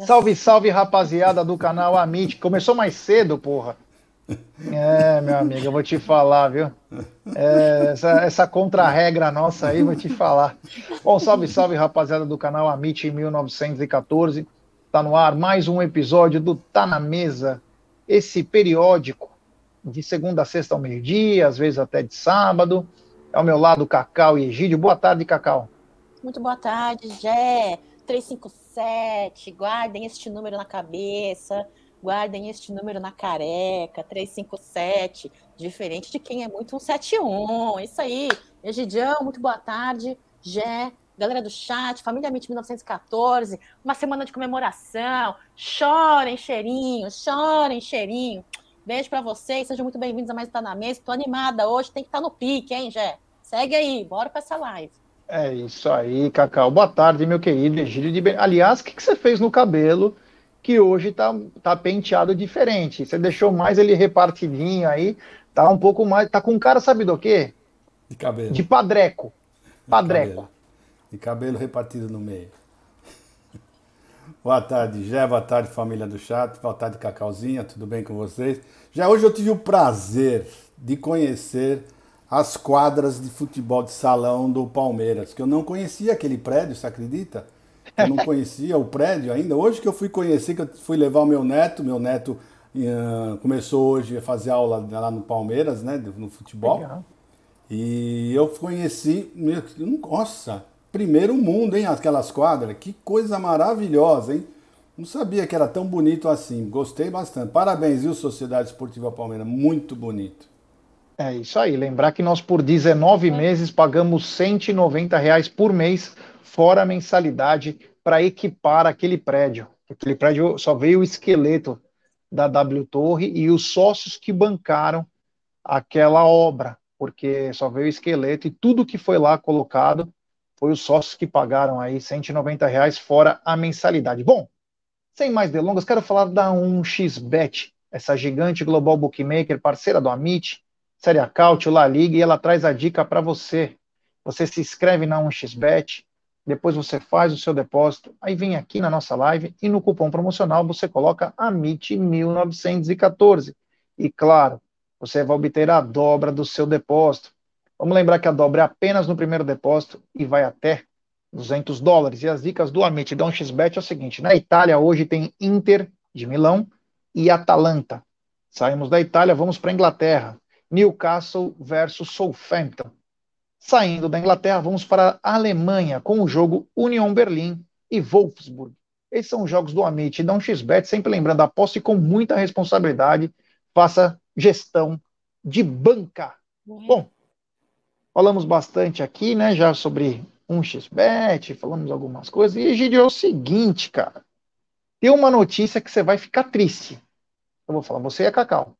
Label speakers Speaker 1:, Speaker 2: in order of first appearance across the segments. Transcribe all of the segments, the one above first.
Speaker 1: Salve, salve, rapaziada do canal Amit. Começou mais cedo, porra. É, meu amigo, eu vou te falar, viu? É, essa, essa contra-regra nossa aí, vou te falar. Bom, salve, salve, rapaziada do canal Amit 1914. Tá no ar mais um episódio do Tá na Mesa, esse periódico de segunda a sexta ao meio-dia, às vezes até de sábado. Ao meu lado, Cacau e Egídio. Boa tarde, Cacau.
Speaker 2: Muito boa tarde, Jé. 357, guardem este número na cabeça, guardem este número na careca, 357, diferente de quem é muito 171. Isso aí. Egidião, muito boa tarde. Jé, galera do chat, Família MIT 1914, uma semana de comemoração. Chorem, cheirinho, chorem, cheirinho. Beijo para vocês, sejam muito bem-vindos a mais Tá na Mesa. Tô animada hoje, tem que estar tá no pique, hein, Jé? Segue aí, bora para essa live.
Speaker 1: É isso aí, Cacau. Boa tarde, meu querido Egílio de ben... Aliás, o que, que você fez no cabelo que hoje tá, tá penteado diferente? Você deixou mais ele repartidinho aí, tá um pouco mais. Tá com cara, sabe do quê?
Speaker 3: De cabelo.
Speaker 1: De padreco. Padreco.
Speaker 3: De cabelo, de cabelo repartido no meio. Boa tarde, Jé. Boa tarde, família do chat. Boa tarde, Cacauzinha. Tudo bem com vocês? Já hoje eu tive o prazer de conhecer as quadras de futebol de salão do Palmeiras, que eu não conhecia aquele prédio, você acredita? Eu não conhecia o prédio ainda. Hoje que eu fui conhecer, que eu fui levar o meu neto, meu neto uh, começou hoje a fazer aula lá no Palmeiras, né, no futebol. Legal. E eu conheci, nossa, primeiro mundo, hein, aquelas quadras. Que coisa maravilhosa, hein? Não sabia que era tão bonito assim. Gostei bastante. Parabéns, viu, Sociedade Esportiva Palmeiras? Muito bonito.
Speaker 1: É isso aí. Lembrar que nós por 19 é. meses pagamos 190 reais por mês, fora a mensalidade, para equipar aquele prédio. Aquele prédio só veio o esqueleto da W Torre e os sócios que bancaram aquela obra, porque só veio o esqueleto e tudo que foi lá colocado foi os sócios que pagaram aí 190 reais fora a mensalidade. Bom, sem mais delongas, quero falar da 1xBet, essa gigante global bookmaker, parceira do Amit, Série A Cautio, La Liga, e ela traz a dica para você. Você se inscreve na 1xBet, depois você faz o seu depósito, aí vem aqui na nossa live e no cupom promocional você coloca AMIT1914. E claro, você vai obter a dobra do seu depósito. Vamos lembrar que a dobra é apenas no primeiro depósito e vai até 200 dólares. E as dicas do Amit da 1xBet é o seguinte: na Itália hoje tem Inter de Milão e Atalanta. Saímos da Itália, vamos para a Inglaterra. Newcastle versus Southampton. Saindo da Inglaterra, vamos para a Alemanha com o jogo Union Berlim e Wolfsburg. Esses são os jogos do Amit. Dá um xbet, sempre lembrando, aposte com muita responsabilidade, faça gestão de banca. Uhum. Bom, falamos bastante aqui, né, já sobre um xbet, falamos algumas coisas, e Egidio, é o seguinte, cara, tem uma notícia que você vai ficar triste. Eu vou falar, você é Cacau.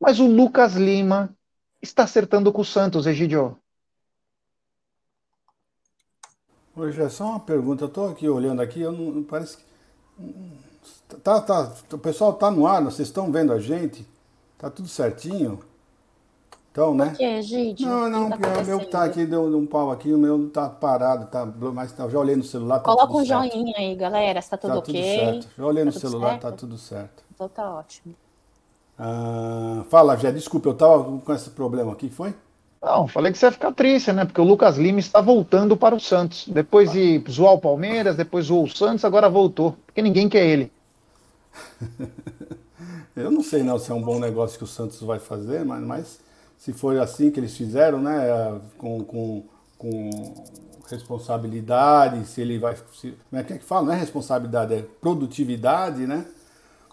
Speaker 1: Mas o Lucas Lima está acertando com o Santos, Egidio.
Speaker 3: Hoje é só uma pergunta. Eu estou aqui olhando aqui, eu não, parece que. Tá, tá, o pessoal tá no ar, vocês estão vendo a gente? Tá tudo certinho? Então, né?
Speaker 2: Por que, gente?
Speaker 3: Não, não, tá o meu que tá aqui deu um pau aqui, o meu tá parado, tá, mas tá, já olhei no celular.
Speaker 2: Tá Coloca um certo. joinha aí, galera, se tá tudo tá ok.
Speaker 3: Tudo certo. Já olhei tá no celular, certo? tá tudo certo.
Speaker 2: Então tá ótimo.
Speaker 3: Ah, fala, Jé, desculpa, eu estava com esse problema aqui, foi?
Speaker 1: Não, falei que você ia ficar triste, né? Porque o Lucas Lima está voltando para o Santos. Depois de zoar o Palmeiras, depois zoou o Santos, agora voltou. Porque ninguém quer ele.
Speaker 3: eu não sei não se é um bom negócio que o Santos vai fazer, mas, mas se for assim que eles fizeram, né? Com, com, com responsabilidade, se ele vai. Se, como é que fala? Não é responsabilidade, é produtividade, né?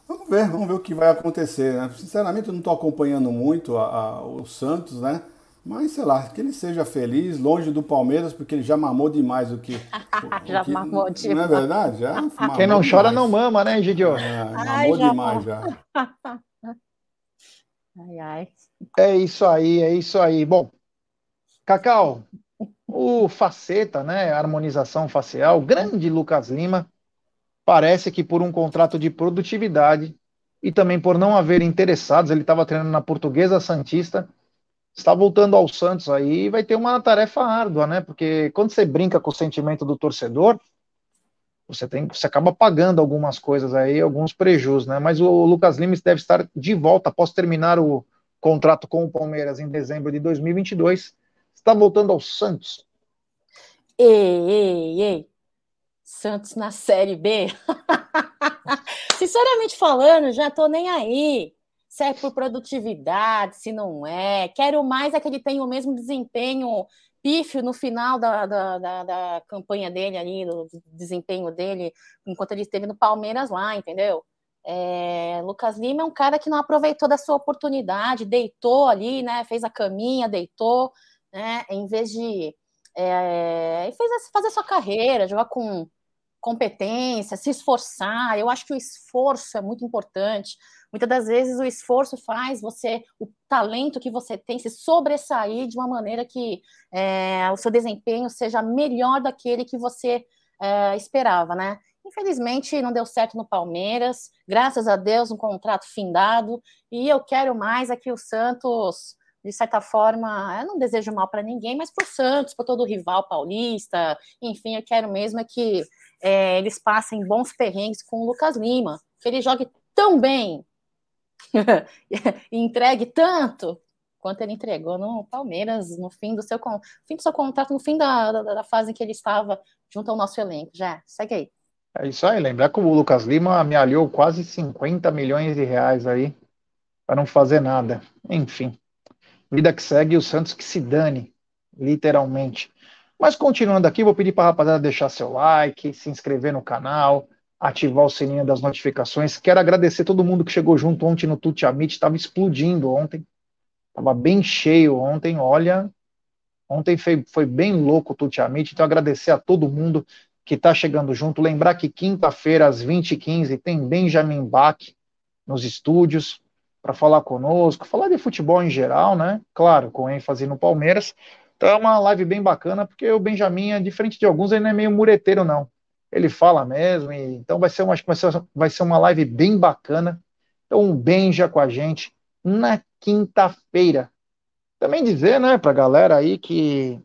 Speaker 3: Vamos ver, vamos ver o que vai acontecer. Né? Sinceramente, eu não estou acompanhando muito a, a, o Santos, né? Mas sei lá, que ele seja feliz, longe do Palmeiras, porque ele já mamou demais o que.
Speaker 2: O, já o que, mamou demais.
Speaker 3: Não é verdade? Já
Speaker 1: Quem não chora não mama, né, Gidio?
Speaker 3: É, mamou já demais já.
Speaker 2: Ai, ai.
Speaker 1: É isso aí, é isso aí. Bom, Cacau, o faceta, né? Harmonização facial, grande Lucas Lima Parece que por um contrato de produtividade e também por não haver interessados, ele estava treinando na Portuguesa Santista, está voltando ao Santos aí e vai ter uma tarefa árdua, né? Porque quando você brinca com o sentimento do torcedor, você tem, você acaba pagando algumas coisas aí, alguns prejuízos, né? Mas o Lucas Lima deve estar de volta após terminar o contrato com o Palmeiras em dezembro de 2022. Está voltando ao Santos.
Speaker 2: Ei, ei, ei. Santos na Série B. Sinceramente falando, já tô nem aí. Se é por produtividade, se não é. Quero mais é que ele tenha o mesmo desempenho pífio no final da, da, da, da, campanha dele ali, do desempenho dele, enquanto ele esteve no Palmeiras lá, entendeu? É, Lucas Lima é um cara que não aproveitou da sua oportunidade, deitou ali, né? Fez a caminha, deitou, né? Em vez de é, fez fazer sua carreira, jogar com competência, se esforçar. Eu acho que o esforço é muito importante. Muitas das vezes o esforço faz você, o talento que você tem, se sobressair de uma maneira que é, o seu desempenho seja melhor daquele que você é, esperava, né? Infelizmente não deu certo no Palmeiras, graças a Deus um contrato findado, e eu quero mais é que o Santos de certa forma, eu não desejo mal para ninguém, mas para o Santos, para todo o rival paulista, enfim, eu quero mesmo é que é, eles passem bons perrengues com o Lucas Lima, que ele jogue tão bem e entregue tanto quanto ele entregou no Palmeiras no fim do seu, fim do seu contrato, no fim da, da, da fase em que ele estava junto ao nosso elenco. Já, segue aí.
Speaker 1: É isso aí, lembrar que o Lucas Lima amealhou quase 50 milhões de reais aí para não fazer nada. Enfim, vida que segue, o Santos que se dane, literalmente. Mas continuando aqui, vou pedir para a rapaziada deixar seu like, se inscrever no canal, ativar o sininho das notificações. Quero agradecer todo mundo que chegou junto ontem no Tuti Amit, estava explodindo ontem. Estava bem cheio ontem, olha. Ontem foi, foi bem louco o Tuti Amit, então agradecer a todo mundo que está chegando junto. Lembrar que quinta-feira, às 20h15, tem Benjamin Bach nos estúdios para falar conosco, falar de futebol em geral, né? Claro, com ênfase no Palmeiras. Então é uma live bem bacana, porque o Benjamin, é diferente de alguns, ele não é meio mureteiro, não. Ele fala mesmo, e, então vai ser, uma, vai ser, uma live bem bacana. Então, um Benja com a gente na quinta-feira. Também dizer, né, pra galera aí que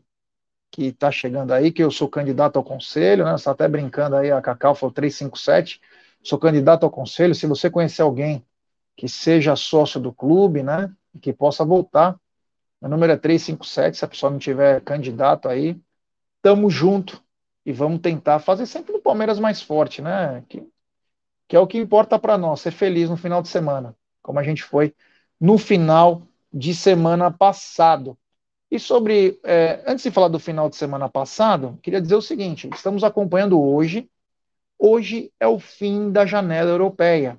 Speaker 1: que tá chegando aí, que eu sou candidato ao conselho, né? Você tá até brincando aí, a Cacau falou 357. Sou candidato ao conselho. Se você conhecer alguém que seja sócio do clube, né? Que possa voltar, meu número é 357, se a pessoa não tiver candidato aí, tamo junto e vamos tentar fazer sempre no Palmeiras mais forte, né? Que, que é o que importa para nós, ser feliz no final de semana, como a gente foi no final de semana passado. E sobre, é, antes de falar do final de semana passado, queria dizer o seguinte: estamos acompanhando hoje. Hoje é o fim da janela europeia.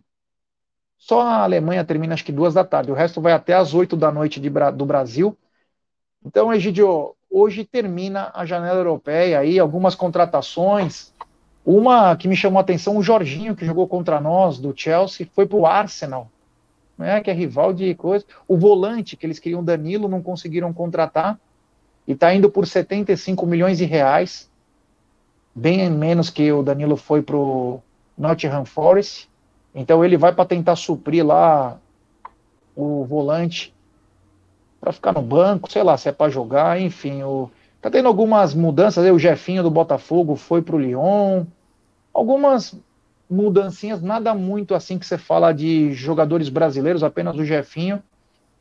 Speaker 1: Só a Alemanha termina acho que duas da tarde, o resto vai até às oito da noite de, do Brasil. Então, Egidio, hoje termina a janela europeia aí, algumas contratações. Uma que me chamou a atenção, o Jorginho, que jogou contra nós, do Chelsea, foi para o Arsenal, né, que é rival de coisa. O volante, que eles queriam Danilo, não conseguiram contratar, e está indo por 75 milhões de reais, bem menos que o Danilo foi para o Nottingham Forest. Então ele vai para tentar suprir lá o volante para ficar no banco, sei lá, se é para jogar, enfim. O... Tá tendo algumas mudanças aí, o Jefinho do Botafogo foi para o Lyon, algumas mudancinhas, nada muito assim que você fala de jogadores brasileiros, apenas o Jefinho,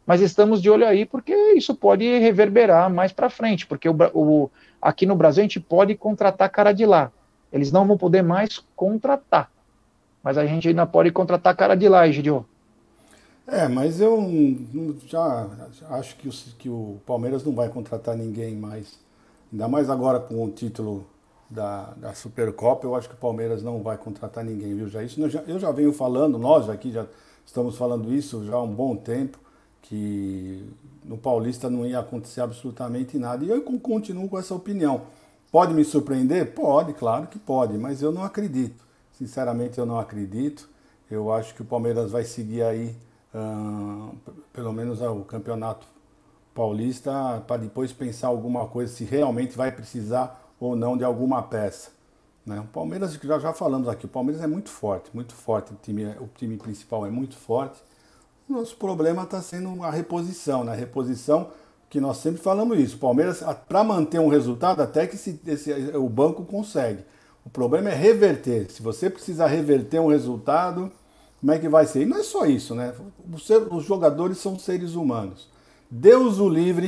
Speaker 1: mas estamos de olho aí porque isso pode reverberar mais para frente, porque o, o, aqui no Brasil a gente pode contratar cara de lá, eles não vão poder mais contratar. Mas a gente ainda pode contratar cara de lá, Egidio.
Speaker 3: É, mas eu já acho que o, que o Palmeiras não vai contratar ninguém mais. Ainda mais agora com o título da, da Supercopa, eu acho que o Palmeiras não vai contratar ninguém, viu? Já isso eu já, eu já venho falando, nós aqui já estamos falando isso já há um bom tempo, que no Paulista não ia acontecer absolutamente nada. E eu continuo com essa opinião. Pode me surpreender? Pode, claro que pode, mas eu não acredito. Sinceramente, eu não acredito. Eu acho que o Palmeiras vai seguir aí, pelo menos o campeonato paulista, para depois pensar alguma coisa se realmente vai precisar ou não de alguma peça. Né? O Palmeiras, já, já falamos aqui, o Palmeiras é muito forte, muito forte. O time, o time principal é muito forte. O nosso problema está sendo a reposição, né? A reposição que nós sempre falamos isso. O Palmeiras, para manter um resultado, até que esse, esse, o banco consegue. O problema é reverter. Se você precisar reverter um resultado, como é que vai ser? E não é só isso, né? Os jogadores são seres humanos. Deus o livre,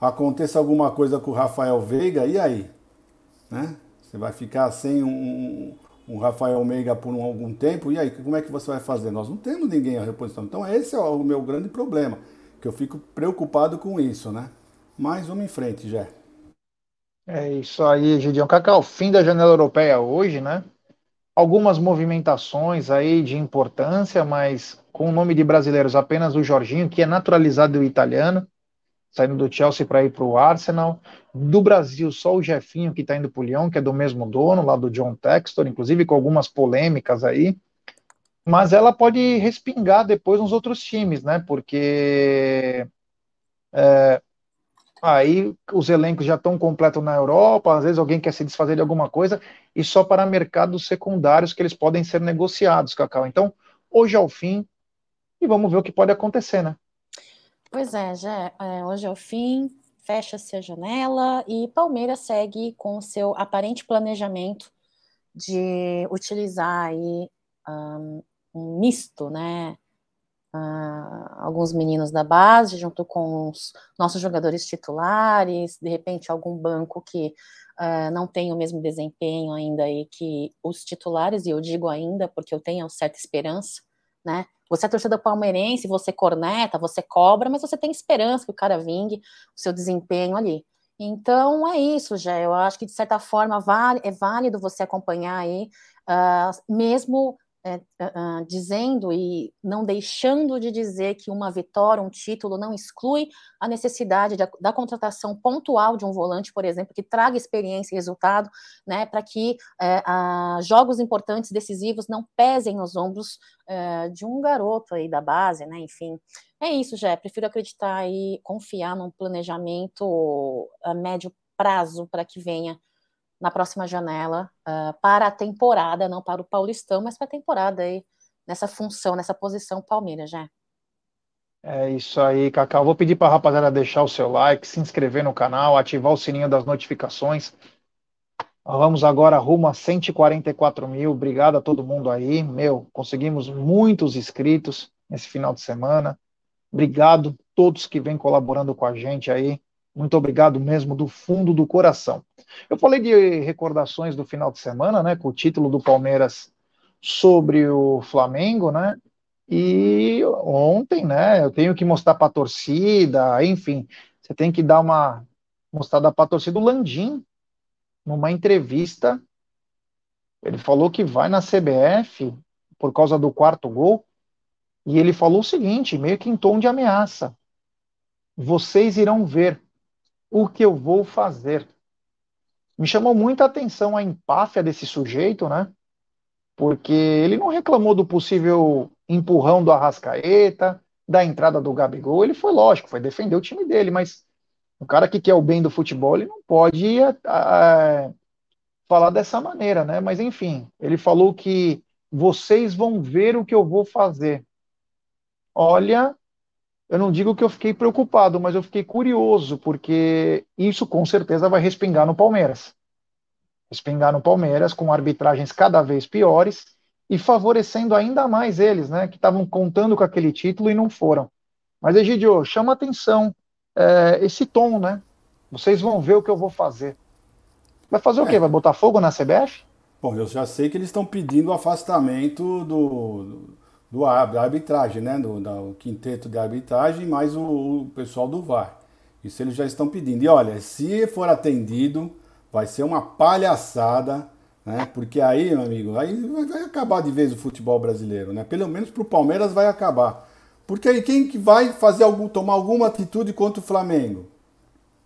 Speaker 3: aconteça alguma coisa com o Rafael Veiga, e aí? Né? Você vai ficar sem um, um Rafael Veiga por um, algum tempo, e aí? Como é que você vai fazer? Nós não temos ninguém a reposição. Então, esse é o meu grande problema, que eu fico preocupado com isso, né? Mas vamos em frente, Jé.
Speaker 1: É isso aí, Gideon. Cacau, fim da janela europeia hoje, né? Algumas movimentações aí de importância, mas com o nome de brasileiros apenas o Jorginho, que é naturalizado italiano, saindo do Chelsea para ir para o Arsenal. Do Brasil, só o Jefinho que está indo para o Lyon, que é do mesmo dono, lá do John Textor, inclusive com algumas polêmicas aí. Mas ela pode respingar depois nos outros times, né? Porque é, Aí os elencos já estão completos na Europa, às vezes alguém quer se desfazer de alguma coisa, e só para mercados secundários que eles podem ser negociados, Cacau. Então, hoje é o fim, e vamos ver o que pode acontecer, né?
Speaker 2: Pois é, já é, hoje é o fim, fecha-se a janela e Palmeiras segue com o seu aparente planejamento de utilizar aí um, um misto, né? Uh, alguns meninos da base, junto com os nossos jogadores titulares, de repente algum banco que uh, não tem o mesmo desempenho ainda aí que os titulares, e eu digo ainda porque eu tenho certa esperança, né? Você é torcedor palmeirense, você corneta, você cobra, mas você tem esperança que o cara vingue o seu desempenho ali. Então é isso, já. Eu acho que de certa forma é válido você acompanhar aí, uh, mesmo é, uh, dizendo e não deixando de dizer que uma vitória, um título, não exclui a necessidade da, da contratação pontual de um volante, por exemplo, que traga experiência e resultado, né, para que uh, jogos importantes, decisivos, não pesem nos ombros uh, de um garoto aí da base, né, enfim. É isso, já. Prefiro acreditar e confiar num planejamento a médio prazo para que venha na próxima janela uh, para a temporada, não para o Paulistão, mas para a temporada aí, nessa função, nessa posição Palmeiras, já.
Speaker 1: É isso aí, Cacau. Vou pedir para a rapaziada deixar o seu like, se inscrever no canal, ativar o sininho das notificações. Vamos agora rumo a 144 mil. Obrigado a todo mundo aí. Meu, conseguimos muitos inscritos nesse final de semana. Obrigado a todos que vêm colaborando com a gente aí. Muito obrigado mesmo do fundo do coração. Eu falei de recordações do final de semana, né, com o título do Palmeiras sobre o Flamengo, né? E ontem, né, eu tenho que mostrar para a torcida, enfim, você tem que dar uma mostrada para a torcida. O Landim, numa entrevista, ele falou que vai na CBF por causa do quarto gol, e ele falou o seguinte, meio que em tom de ameaça: vocês irão ver o que eu vou fazer. Me chamou muita atenção a empáfia desse sujeito, né? Porque ele não reclamou do possível empurrão do Arrascaeta, da entrada do Gabigol, ele foi lógico, foi defender o time dele, mas o cara que quer o bem do futebol, ele não pode a, a, falar dessa maneira, né? Mas enfim, ele falou que vocês vão ver o que eu vou fazer. Olha, eu não digo que eu fiquei preocupado, mas eu fiquei curioso, porque isso com certeza vai respingar no Palmeiras. Respingar no Palmeiras com arbitragens cada vez piores e favorecendo ainda mais eles, né, que estavam contando com aquele título e não foram. Mas, Egidio, chama atenção é, esse tom, né? Vocês vão ver o que eu vou fazer. Vai fazer o quê? É. Vai botar fogo na CBF?
Speaker 3: Bom, eu já sei que eles estão pedindo o afastamento do, do da arbitragem, né? Do, do quinteto de arbitragem, mais o, o, pessoal do VAR. Isso eles já estão pedindo. E olha, se for atendido, vai ser uma palhaçada, né? Porque aí, meu amigo, aí vai acabar de vez o futebol brasileiro, né? Pelo menos para o Palmeiras vai acabar. Porque aí quem que vai fazer algum, tomar alguma atitude contra o Flamengo?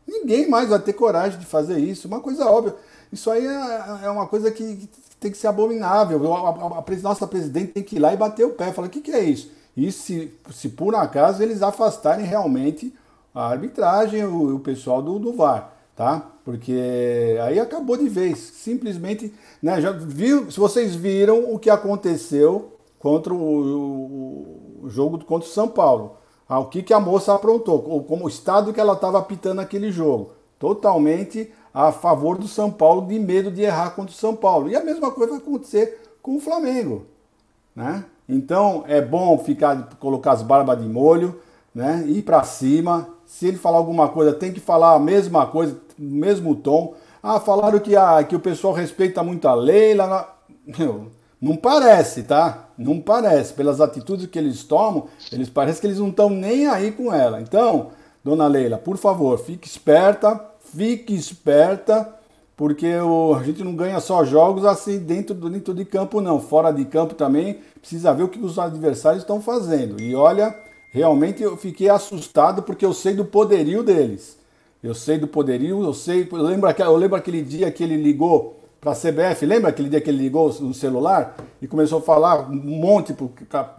Speaker 3: Ninguém mais vai ter coragem de fazer isso. Uma coisa óbvia. Isso aí é, é uma coisa que tem que ser abominável. A, a, a, nossa presidente tem que ir lá e bater o pé. Fala, o que, que é isso? E se, se por acaso eles afastarem realmente a arbitragem, o, o pessoal do, do VAR, tá? Porque aí acabou de vez. Simplesmente, né? Já viu? Se vocês viram o que aconteceu contra o, o, o jogo contra o São Paulo. Ah, o que, que a moça aprontou, ou como o estado que ela estava apitando aquele jogo. Totalmente a favor do São Paulo de medo de errar contra o São Paulo. E a mesma coisa vai acontecer com o Flamengo, né? Então é bom ficar colocar as barbas de molho, né? Ir para cima. Se ele falar alguma coisa, tem que falar a mesma coisa, mesmo tom. Ah, falaram que, a, que o pessoal respeita muito a lei. Lá Meu, não parece, tá? Não parece. Pelas atitudes que eles tomam, eles parecem que eles não estão nem aí com ela. Então, dona Leila, por favor, fique esperta, fique esperta, porque o, a gente não ganha só jogos assim dentro, dentro de campo, não. Fora de campo também precisa ver o que os adversários estão fazendo. E olha, realmente eu fiquei assustado porque eu sei do poderio deles. Eu sei do poderio, eu sei. Eu lembro, eu lembro aquele dia que ele ligou para a CBF, lembra aquele dia que ele ligou no celular e começou a falar um monte,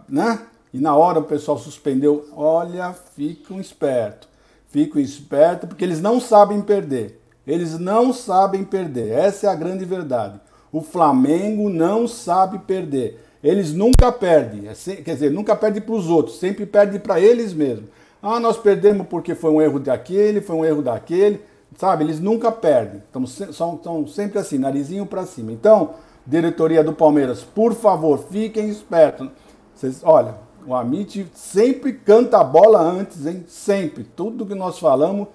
Speaker 3: né? E na hora o pessoal suspendeu. Olha, fiquem esperto, fiquem esperto, porque eles não sabem perder. Eles não sabem perder. Essa é a grande verdade. O Flamengo não sabe perder. Eles nunca perdem, é quer dizer, nunca perdem para os outros, sempre perdem para eles mesmos. Ah, nós perdemos porque foi um erro daquele, foi um erro daquele, sabe? Eles nunca perdem, estão, são sempre assim, narizinho para cima. Então, diretoria do Palmeiras, por favor, fiquem espertos. Vocês, olha, o Amit sempre canta a bola antes, hein? Sempre. Tudo que nós falamos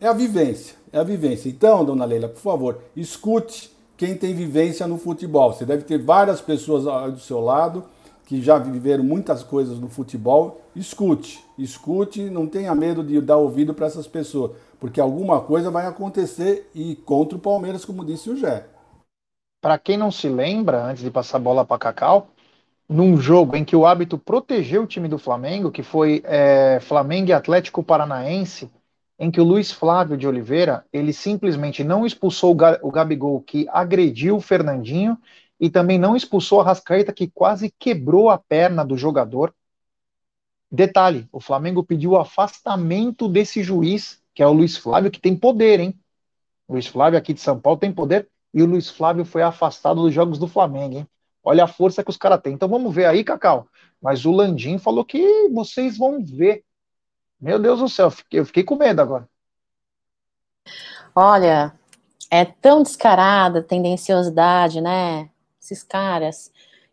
Speaker 3: é a vivência, é a vivência. Então, dona Leila, por favor, escute quem tem vivência no futebol. Você deve ter várias pessoas do seu lado que já viveram muitas coisas no futebol. Escute, escute, não tenha medo de dar ouvido para essas pessoas, porque alguma coisa vai acontecer e contra o Palmeiras, como disse o Gé.
Speaker 1: Para quem não se lembra, antes de passar a bola para Cacau, num jogo em que o hábito protegeu o time do Flamengo, que foi é, Flamengo e Atlético Paranaense, em que o Luiz Flávio de Oliveira, ele simplesmente não expulsou o Gabigol, que agrediu o Fernandinho, e também não expulsou a Rascaeta, que quase quebrou a perna do jogador. Detalhe, o Flamengo pediu o afastamento desse juiz, que é o Luiz Flávio, que tem poder, hein? O Luiz Flávio aqui de São Paulo tem poder, e o Luiz Flávio foi afastado dos jogos do Flamengo, hein? Olha a força que os caras têm. Então vamos ver aí, Cacau. Mas o Landim falou que vocês vão ver meu Deus do céu, eu fiquei com medo agora.
Speaker 2: Olha, é tão descarada a tendenciosidade, né? Esses caras,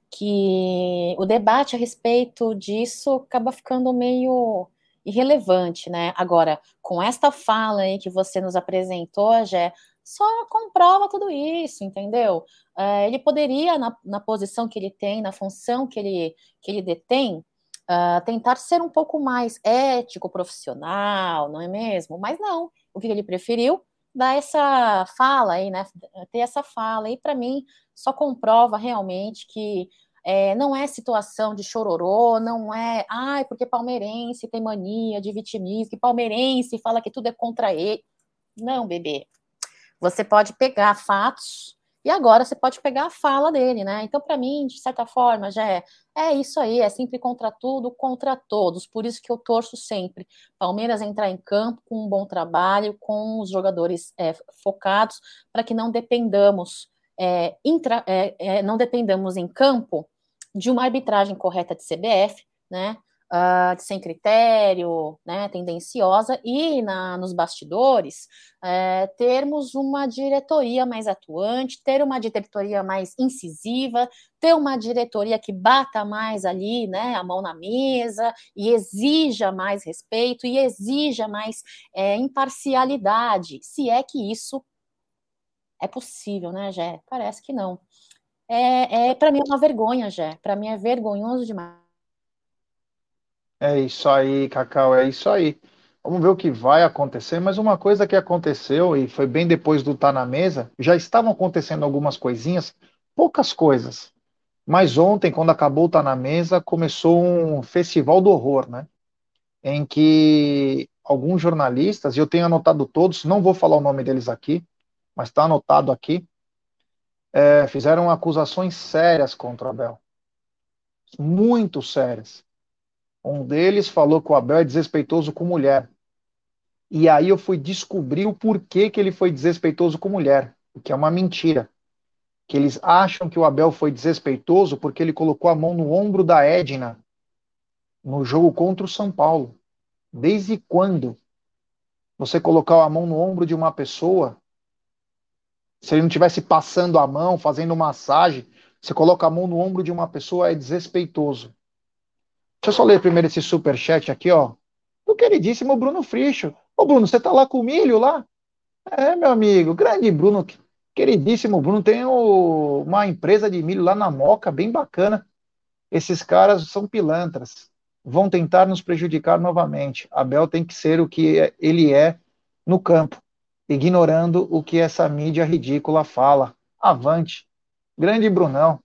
Speaker 2: que o debate a respeito disso acaba ficando meio irrelevante, né? Agora, com esta fala aí que você nos apresentou, já só comprova tudo isso, entendeu? É, ele poderia, na, na posição que ele tem, na função que ele, que ele detém, uh, tentar ser um pouco mais ético, profissional, não é mesmo? Mas não, o que ele preferiu dar essa fala aí, né? Ter essa fala aí, para mim, só comprova realmente que é, não é situação de chororô, não é, ai, porque palmeirense tem mania de vitimismo, que palmeirense fala que tudo é contra ele. Não, bebê. Você pode pegar fatos e agora você pode pegar a fala dele, né? Então, para mim, de certa forma, já é, é isso aí, é sempre contra tudo, contra todos. Por isso que eu torço sempre. Palmeiras entrar em campo com um bom trabalho, com os jogadores é, focados, para que não dependamos, é, intra, é, é, não dependamos em campo de uma arbitragem correta de CBF, né? Uh, sem critério, né, tendenciosa, e na, nos bastidores uh, termos uma diretoria mais atuante, ter uma diretoria mais incisiva, ter uma diretoria que bata mais ali, né, a mão na mesa e exija mais respeito e exija mais é, imparcialidade, se é que isso é possível, né, Jé? Parece que não. É, é para mim é uma vergonha, Jé. Para mim é vergonhoso demais.
Speaker 1: É isso aí, Cacau, é isso aí. Vamos ver o que vai acontecer, mas uma coisa que aconteceu, e foi bem depois do Tá na Mesa, já estavam acontecendo algumas coisinhas, poucas coisas. Mas ontem, quando acabou o Tá na Mesa, começou um festival do horror, né? Em que alguns jornalistas, e eu tenho anotado todos, não vou falar o nome deles aqui, mas está anotado aqui, é, fizeram acusações sérias contra o Abel. Muito sérias. Um deles falou que o Abel é desrespeitoso com mulher. E aí eu fui descobrir o porquê que ele foi desrespeitoso com mulher, o que é uma mentira. Que eles acham que o Abel foi desrespeitoso porque ele colocou a mão no ombro da Edna no jogo contra o São Paulo. Desde quando você colocar a mão no ombro de uma pessoa Se ele não estivesse passando a mão, fazendo massagem, você coloca a mão no ombro de uma pessoa, é desrespeitoso. Deixa eu só ler primeiro esse superchat aqui, ó. Do queridíssimo Bruno Fricho. Ô, Bruno, você tá lá com o milho lá? É, meu amigo, grande Bruno, queridíssimo Bruno, tem o, uma empresa de milho lá na Moca, bem bacana. Esses caras são pilantras, vão tentar nos prejudicar novamente. Abel tem que ser o que ele é no campo, ignorando o que essa mídia ridícula fala. Avante. Grande Brunão.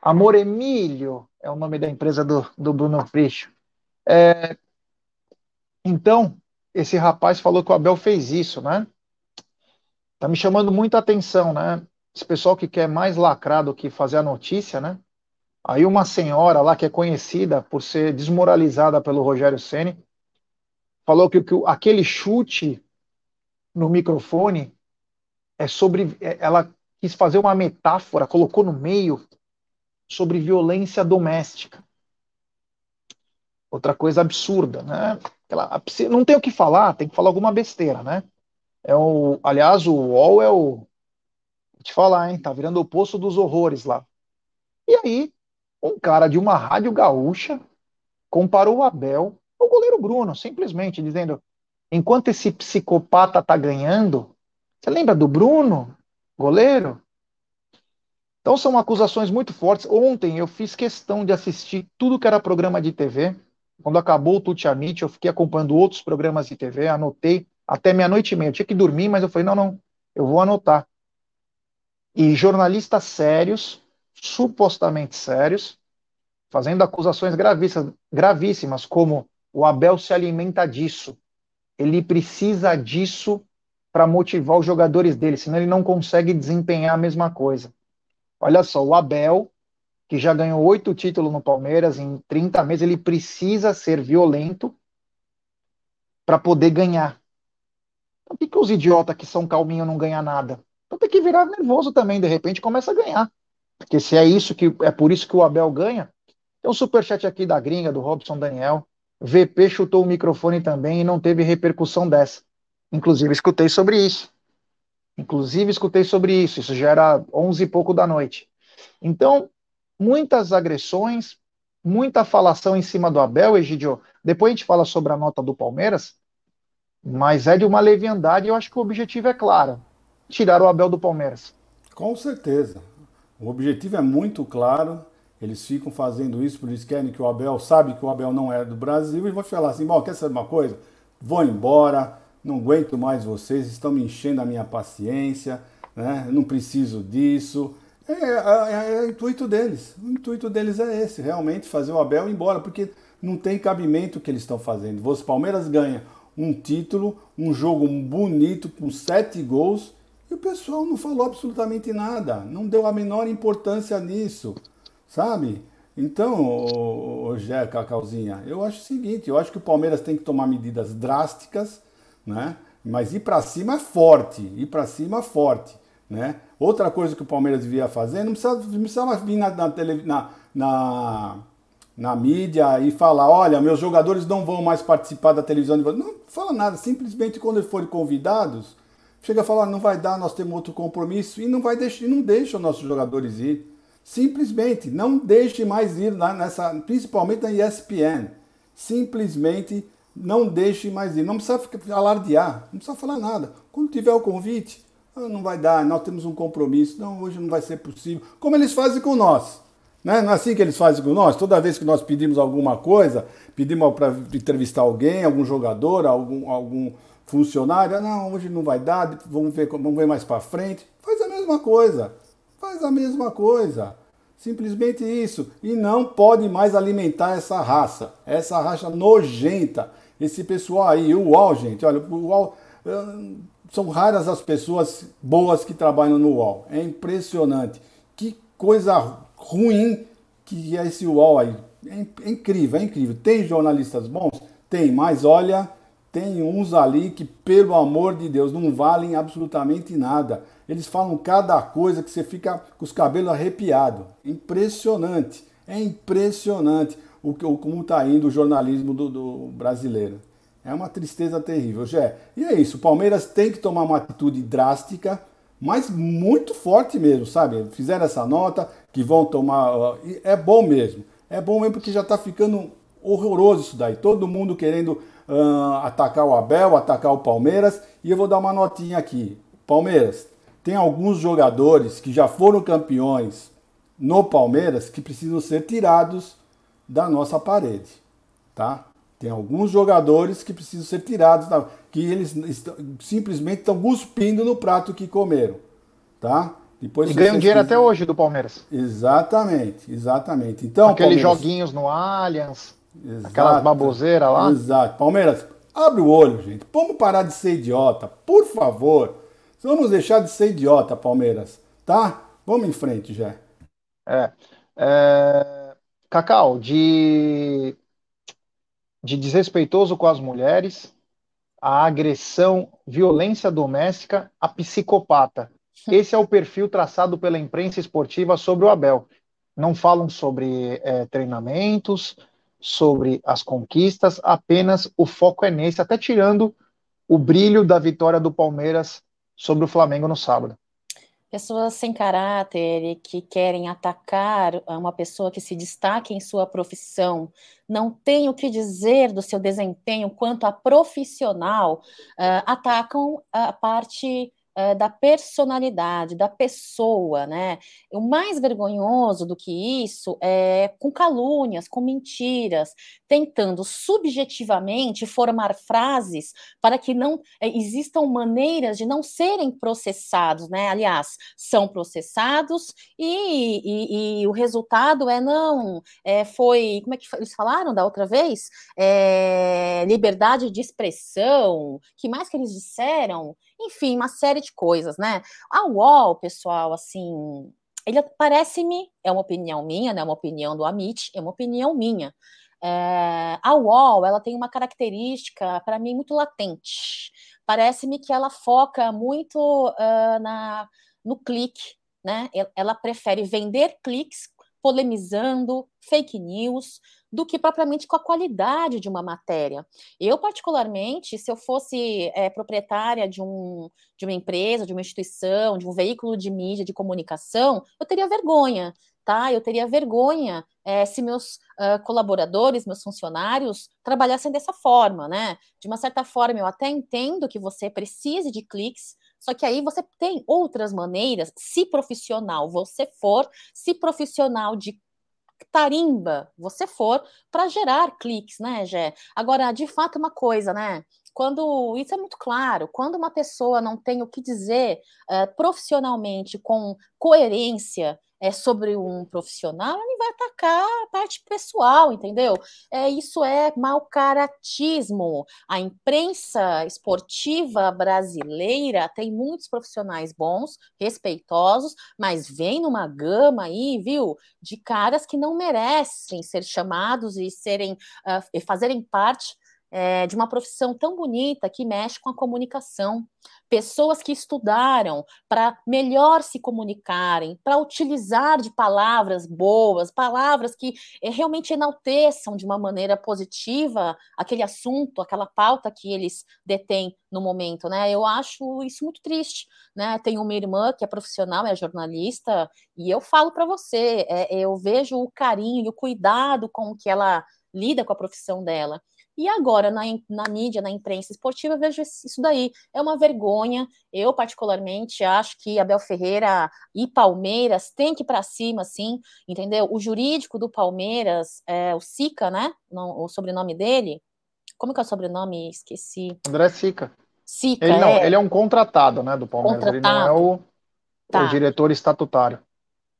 Speaker 1: Amor Emílio é o nome da empresa do, do Bruno Frisch. É, então, esse rapaz falou que o Abel fez isso, né? Tá me chamando muita atenção, né? Esse pessoal que quer mais lacrar do que fazer a notícia, né? Aí uma senhora lá que é conhecida por ser desmoralizada pelo Rogério Ceni falou que, que aquele chute no microfone é sobre. É, ela quis fazer uma metáfora, colocou no meio sobre violência doméstica. Outra coisa absurda, né? Ela, não tem o que falar, tem que falar alguma besteira, né? É o, aliás, o UOL é o. Vou te falar, hein? Tá virando o poço dos horrores lá. E aí, um cara de uma rádio gaúcha comparou o Abel ao goleiro Bruno, simplesmente dizendo: enquanto esse psicopata tá ganhando, você lembra do Bruno, goleiro? Então são acusações muito fortes. Ontem eu fiz questão de assistir tudo que era programa de TV. Quando acabou o Tuti Amit, eu fiquei acompanhando outros programas de TV, anotei até meia-noite e meia. Eu tinha que dormir, mas eu falei, não, não, eu vou anotar. E jornalistas sérios, supostamente sérios, fazendo acusações gravíssimas, gravíssimas, como o Abel se alimenta disso. Ele precisa disso para motivar os jogadores dele, senão ele não consegue desempenhar a mesma coisa. Olha só, o Abel, que já ganhou oito títulos no Palmeiras em 30 meses, ele precisa ser violento para poder ganhar. Por que, que os idiotas que são calminhos não ganham nada? Então tem que virar nervoso também, de repente começa a ganhar. Porque se é isso que é por isso que o Abel ganha, tem um superchat aqui da gringa, do Robson Daniel. VP chutou o microfone também e não teve repercussão dessa. Inclusive, escutei sobre isso. Inclusive, escutei sobre isso. Isso já era 11 e pouco da noite. Então, muitas agressões, muita falação em cima do Abel, Egidio. Depois a gente fala sobre a nota do Palmeiras, mas é de uma leviandade eu acho que o objetivo é claro: tirar o Abel do Palmeiras.
Speaker 3: Com certeza. O objetivo é muito claro. Eles ficam fazendo isso, por isso querem que o Abel sabe que o Abel não é do Brasil e vai falar assim: bom, quer saber uma coisa? Vou embora, não aguento mais vocês, estão me enchendo a minha paciência, né? não preciso disso. É, é, é, é, o intuito deles. O intuito deles é esse, realmente fazer o Abel ir embora, porque não tem cabimento o que eles estão fazendo. Você Palmeiras ganha um título, um jogo bonito com sete gols e o pessoal não falou absolutamente nada, não deu a menor importância nisso, sabe? Então, o, o Jé, Cacauzinha, eu acho o seguinte, eu acho que o Palmeiras tem que tomar medidas drásticas, né? Mas ir para cima é forte, ir para cima é forte, né? Outra coisa que o Palmeiras devia fazer, não precisava, não precisava vir na, na, na, na na mídia e falar, olha, meus jogadores não vão mais participar da televisão. Não fala nada, simplesmente quando eles forem convidados, chega a falar, não vai dar, nós temos outro compromisso e não vai deixar, não deixa os nossos jogadores ir. Simplesmente não deixe mais ir nessa, principalmente na ESPN. Simplesmente não deixe mais ir. Não precisa alardear, não precisa falar nada. Quando tiver o convite, ah, não vai dar, nós temos um compromisso, não, hoje não vai ser possível. Como eles fazem com nós. Né? Não é assim que eles fazem com nós? Toda vez que nós pedimos alguma coisa, pedimos para entrevistar alguém, algum jogador, algum, algum funcionário, ah, não, hoje não vai dar, vamos ver, vamos ver mais para frente. Faz a mesma coisa. Faz a mesma coisa. Simplesmente isso. E não pode mais alimentar essa raça. Essa raça nojenta. Esse pessoal aí, o UOL, gente, olha, o UOL, eh, são raras as pessoas boas que trabalham no UOL. É impressionante. Que coisa ruim que é esse UOL aí. É, incrível, é incrível. Tem jornalistas bons? Tem, mas olha, tem uns ali que, pelo amor de Deus, não valem absolutamente nada. Eles falam cada coisa que você fica com os cabelos arrepiados. Impressionante, é impressionante o, como está indo o jornalismo do, do brasileiro. É uma tristeza terrível, Jé. E é isso, o Palmeiras tem que tomar uma atitude drástica, mas muito forte mesmo, sabe? Fizeram essa nota que vão tomar. É bom mesmo. É bom mesmo porque já está ficando horroroso isso daí. Todo mundo querendo uh, atacar o Abel, atacar o Palmeiras. E eu vou dar uma notinha aqui. Palmeiras, tem alguns jogadores que já foram campeões no Palmeiras que precisam ser tirados da nossa parede, tá? Tem alguns jogadores que precisam ser tirados, que eles estão, simplesmente estão cuspindo no prato que comeram, tá?
Speaker 1: Depois, e ganham dinheiro até hoje do Palmeiras.
Speaker 3: Exatamente, exatamente. Então,
Speaker 1: Aqueles Palmeiras... joguinhos no Allianz, Exato, aquelas baboseiras lá.
Speaker 3: Exato. Palmeiras, abre o olho, gente. Vamos parar de ser idiota, por favor. Vamos deixar de ser idiota, Palmeiras, tá? Vamos em frente, já.
Speaker 1: É. é... Cacau, de de desrespeitoso com as mulheres, a agressão, violência doméstica, a psicopata. Esse é o perfil traçado pela imprensa esportiva sobre o Abel. Não falam sobre é, treinamentos, sobre as conquistas, apenas o foco é nesse, até tirando o brilho da vitória do Palmeiras sobre o Flamengo no sábado
Speaker 2: pessoas sem caráter e que querem atacar uma pessoa que se destaque em sua profissão, não tem o que dizer do seu desempenho quanto a profissional, uh, atacam a parte da personalidade, da pessoa, né? O mais vergonhoso do que isso é com calúnias, com mentiras, tentando subjetivamente formar frases para que não é, existam maneiras de não serem processados, né? Aliás, são processados e, e, e o resultado é não, é, foi, como é que eles falaram da outra vez? É, liberdade de expressão, que mais que eles disseram? Enfim, uma série de coisas, né? A UOL, pessoal, assim, ele parece-me, é uma opinião minha, né? Uma opinião do Amit, é uma opinião minha. É, a UOL, ela tem uma característica, para mim, muito latente. Parece-me que ela foca muito uh, na, no clique, né? Ela prefere vender cliques polemizando fake news, do que propriamente com a qualidade de uma matéria. Eu, particularmente, se eu fosse é, proprietária de, um, de uma empresa, de uma instituição, de um veículo de mídia, de comunicação, eu teria vergonha, tá? Eu teria vergonha é, se meus uh, colaboradores, meus funcionários trabalhassem dessa forma, né? De uma certa forma, eu até entendo que você precise de cliques, só que aí você tem outras maneiras, se profissional você for, se profissional de tarimba você for para gerar cliques, né, Gé? Agora, de fato, uma coisa, né? Quando isso é muito claro, quando uma pessoa não tem o que dizer uh, profissionalmente com coerência é, sobre um profissional, ele vai atacar a parte pessoal, entendeu? É, isso é mau caratismo. A imprensa esportiva brasileira tem muitos profissionais bons, respeitosos, mas vem numa gama aí, viu, de caras que não merecem ser chamados e serem uh, e fazerem parte é, de uma profissão tão bonita que mexe com a comunicação. Pessoas que estudaram para melhor se comunicarem, para utilizar de palavras boas, palavras que é, realmente enalteçam de uma maneira positiva aquele assunto, aquela pauta que eles detêm no momento, né? Eu acho isso muito triste, né? Tenho uma irmã que é profissional, é jornalista, e eu falo para você, é, eu vejo o carinho e o cuidado com que ela lida com a profissão dela. E agora, na, na mídia, na imprensa esportiva, eu vejo isso daí. É uma vergonha. Eu, particularmente, acho que Abel Ferreira e Palmeiras têm que ir para cima, sim, entendeu? O jurídico do Palmeiras, é, o Sica, né? o sobrenome dele. Como que é o sobrenome? Esqueci.
Speaker 1: André Sica.
Speaker 2: Sica,
Speaker 1: ele, não,
Speaker 2: é...
Speaker 1: ele é um contratado, né, do Palmeiras. Contratado. Ele não é o, tá. o diretor estatutário.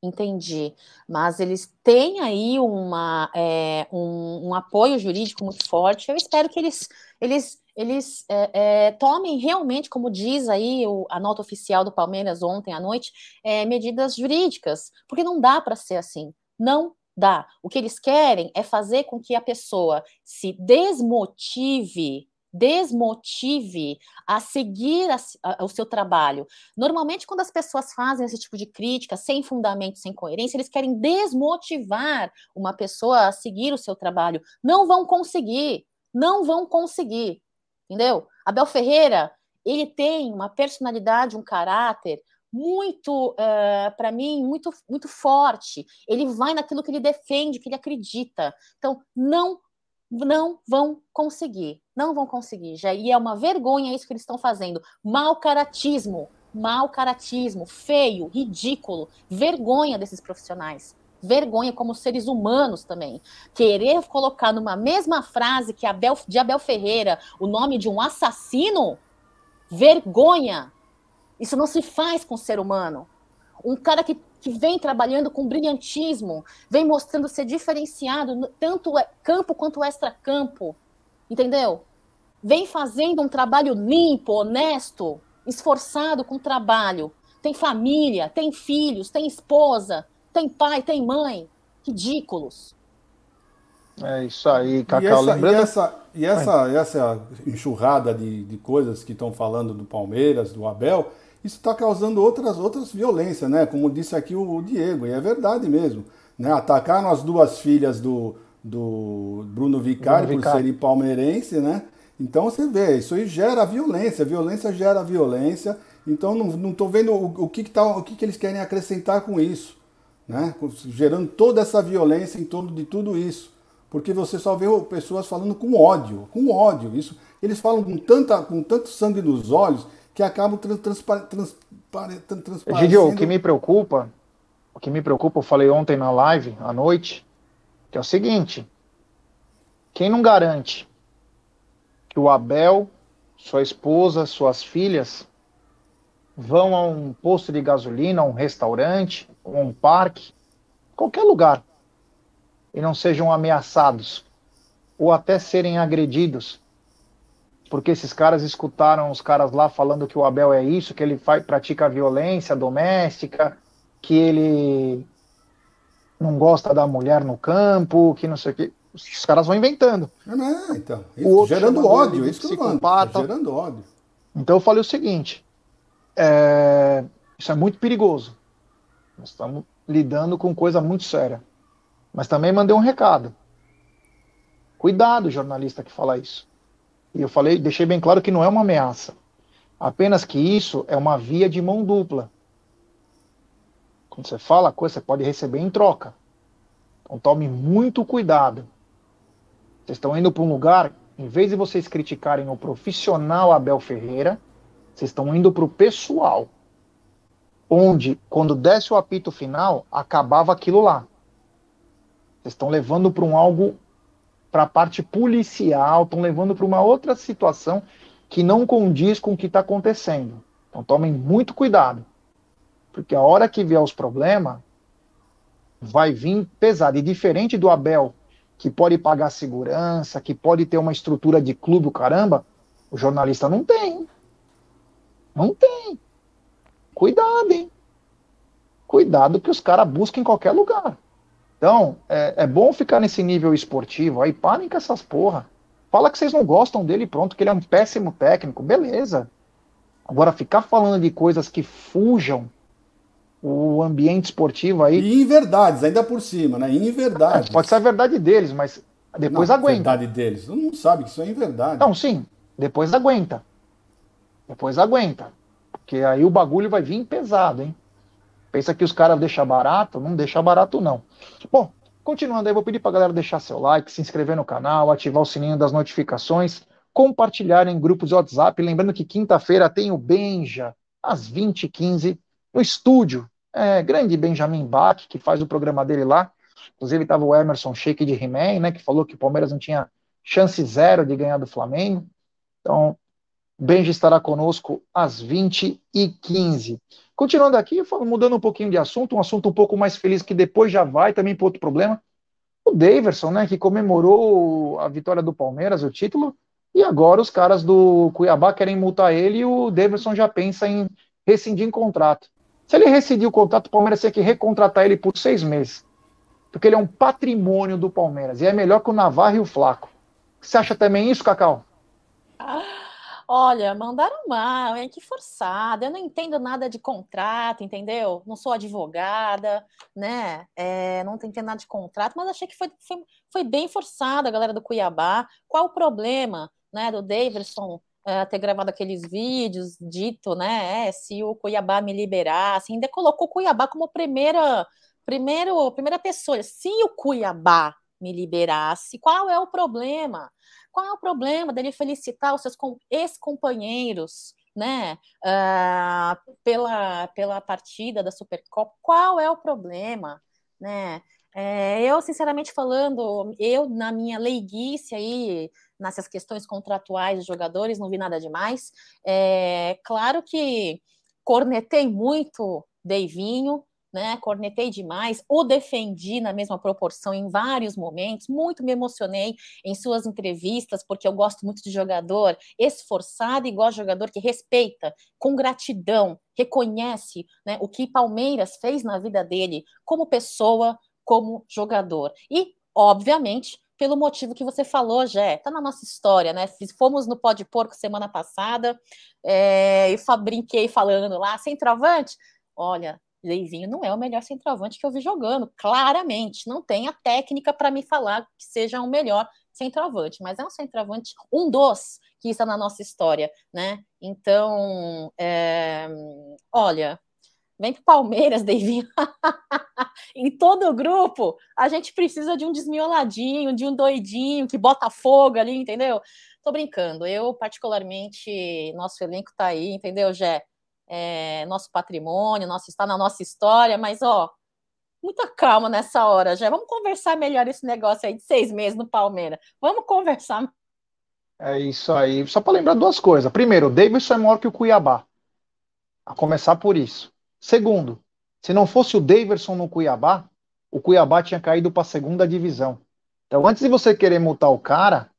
Speaker 2: Entendi. Mas eles têm aí uma, é, um, um, apoio jurídico muito forte. Eu espero que eles, eles, eles é, é, tomem realmente, como diz aí o, a nota oficial do Palmeiras ontem à noite, é, medidas jurídicas, porque não dá para ser assim. Não dá. O que eles querem é fazer com que a pessoa se desmotive desmotive a seguir a, a, o seu trabalho. Normalmente, quando as pessoas fazem esse tipo de crítica sem fundamento, sem coerência, eles querem desmotivar uma pessoa a seguir o seu trabalho. Não vão conseguir, não vão conseguir, entendeu? Abel Ferreira, ele tem uma personalidade, um caráter muito, uh, eh, para mim, muito, muito forte. Ele vai naquilo que ele defende, que ele acredita. Então, não, não vão conseguir, não vão conseguir. Já e é uma vergonha isso que eles estão fazendo. Mal caratismo, mal caratismo, feio, ridículo, vergonha desses profissionais. Vergonha como seres humanos também. Querer colocar numa mesma frase que Abel, de Abel Ferreira o nome de um assassino, vergonha, isso não se faz com o ser humano. Um cara que, que vem trabalhando com brilhantismo, vem mostrando ser diferenciado, tanto campo quanto extra-campo, entendeu? Vem fazendo um trabalho limpo, honesto, esforçado com o trabalho. Tem família, tem filhos, tem esposa, tem pai, tem mãe. Ridículos.
Speaker 1: É isso aí, Cacau.
Speaker 3: E essa, lembrando... e essa, e essa, essa enxurrada de, de coisas que estão falando do Palmeiras, do Abel, isso está causando outras, outras violências, né? Como disse aqui o, Diego, e é verdade mesmo. Né? Atacaram as duas filhas do, do Bruno Vicari, Bruno Vicari. por serem palmeirense, né? Então você vê, isso aí gera violência, violência gera violência. Então não estou vendo o, o, que, que, tá, o que, que eles querem acrescentar com isso, né? Gerando toda essa violência em torno de tudo isso. Porque você só vê pessoas falando com ódio, com ódio. Isso, eles falam com, tanta, com tanto sangue nos olhos que acabam trans, transparecendo.
Speaker 1: o que me preocupa, o que me preocupa, eu falei ontem na live, à noite, que é o seguinte: quem não garante que o Abel, sua esposa, suas filhas vão a um posto de gasolina, a um restaurante, a um parque, qualquer lugar, e não sejam ameaçados ou até serem agredidos porque esses caras escutaram os caras lá falando que o Abel é isso, que ele faz, pratica violência doméstica, que ele não gosta da mulher no campo, que não sei o que. Os caras vão inventando.
Speaker 3: É, então. Isso, gerando ódio, isso que eu
Speaker 1: tá gerando ódio. Então eu falei o seguinte: é, isso é muito perigoso. Nós estamos lidando com coisa muito séria. Mas também mandei um recado. Cuidado, jornalista que fala isso. E eu falei, deixei bem claro que não é uma ameaça. Apenas que isso é uma via de mão dupla. Quando você fala coisa, você pode receber em troca. Então tome muito cuidado. Vocês estão indo para um lugar, em vez de vocês criticarem o profissional Abel Ferreira, vocês estão indo para o pessoal. Onde, quando desce o apito final, acabava aquilo lá. Vocês estão levando para um algo para a parte policial, estão levando para uma outra situação que não condiz com o que está acontecendo. Então tomem muito cuidado, porque a hora que vier os problemas, vai vir pesado. E diferente do Abel, que pode pagar segurança, que pode ter uma estrutura de clube, o caramba, o jornalista não tem. Não tem. Cuidado, hein? Cuidado que os caras buscam em qualquer lugar. Então, é, é, bom ficar nesse nível esportivo. Aí parem com essas porra. Fala que vocês não gostam dele pronto, que ele é um péssimo técnico. Beleza. Agora, ficar falando de coisas que fujam o ambiente esportivo aí.
Speaker 3: E em verdades, ainda por cima, né? Em verdade.
Speaker 1: É, pode ser a verdade deles, mas depois não, aguenta.
Speaker 3: verdade deles. Todo mundo sabe que isso é em verdade.
Speaker 1: Não, sim. Depois aguenta. Depois aguenta. Porque aí o bagulho vai vir pesado, hein? Pensa que os caras deixam barato? Não deixa barato, não. Bom, continuando aí, vou pedir para a galera deixar seu like, se inscrever no canal, ativar o sininho das notificações, compartilhar em grupos de WhatsApp. Lembrando que quinta-feira tem o Benja, às 20h15, no estúdio. É, grande Benjamin Bach, que faz o programa dele lá. Inclusive estava o Emerson Sheik de He-Man, né, que falou que o Palmeiras não tinha chance zero de ganhar do Flamengo. Então, Benja estará conosco às 20h15. Continuando aqui, mudando um pouquinho de assunto, um assunto um pouco mais feliz que depois já vai também para outro problema. O Daverson, né, que comemorou a vitória do Palmeiras, o título, e agora os caras do Cuiabá querem multar ele e o Daverson já pensa em rescindir em contrato. Se ele rescindir o contrato, o Palmeiras tem que recontratar ele por seis meses. Porque ele é um patrimônio do Palmeiras. E é melhor que o Navarro e o Flaco. Você acha também isso, Cacau?
Speaker 2: Ah. Olha, mandaram mal, é que forçada. Eu não entendo nada de contrato, entendeu? Não sou advogada, né? É, não entendo nada de contrato, mas achei que foi, foi, foi bem forçada a galera do Cuiabá. Qual o problema, né, do Davidson é, ter gravado aqueles vídeos, dito, né, é, se o Cuiabá me liberasse, ainda colocou o Cuiabá como primeira, primeiro, primeira pessoa. Se o Cuiabá me liberasse, qual é o problema? Qual é o problema dele felicitar os seus ex-companheiros, né, uh, pela, pela partida da Supercopa? Qual é o problema, né? É, eu, sinceramente falando, eu, na minha leiguice aí, nessas questões contratuais de jogadores, não vi nada demais. É, claro que cornetei muito Deivinho, né? Cornetei demais, o defendi na mesma proporção em vários momentos, muito me emocionei em suas entrevistas, porque eu gosto muito de jogador esforçado e gosto de jogador que respeita, com gratidão, reconhece né, o que Palmeiras fez na vida dele como pessoa, como jogador. E, obviamente, pelo motivo que você falou, Jé, tá na nossa história, né? Fomos no Pó de Porco semana passada é, e brinquei falando lá, centroavante, olha, Leivinho não é o melhor centroavante que eu vi jogando, claramente, não tem a técnica para me falar que seja o melhor centroavante, mas é um centroavante, um dos que está na nossa história, né? Então, é, olha, Vem pro Palmeiras, David. em todo o grupo, a gente precisa de um desmioladinho, de um doidinho que bota fogo ali, entendeu? Tô brincando. Eu, particularmente, nosso elenco tá aí, entendeu, Jé? É, nosso patrimônio, nosso, está na nossa história, mas, ó, muita calma nessa hora, já. Vamos conversar melhor esse negócio aí de seis meses no Palmeiras. Vamos conversar.
Speaker 1: É isso aí. Só para lembrar duas coisas. Primeiro, o Davidson é maior que o Cuiabá. A começar por isso. Segundo, se não fosse o Daverson no Cuiabá, o Cuiabá tinha caído para a segunda divisão. Então, antes de você querer multar o cara,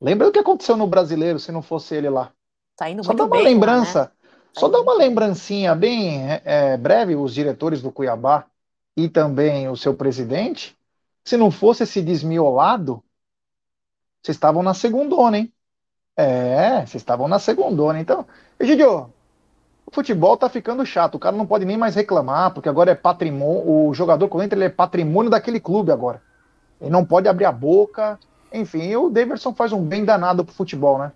Speaker 1: lembra do que aconteceu no brasileiro se não fosse ele lá.
Speaker 2: Tá indo
Speaker 1: só
Speaker 2: dá
Speaker 1: uma
Speaker 2: bem,
Speaker 1: lembrança,
Speaker 2: né?
Speaker 1: Só dá uma lembrancinha bem é, é, breve, os diretores do Cuiabá e também o seu presidente. Se não fosse esse desmiolado, vocês estavam na segundona, hein? É, vocês estavam na segundona. Então, Egidio, o futebol tá ficando chato. O cara não pode nem mais reclamar, porque agora é patrimônio. O jogador quando entra, ele é patrimônio daquele clube agora. Ele não pode abrir a boca. Enfim, o Davidson faz um bem danado pro futebol, né?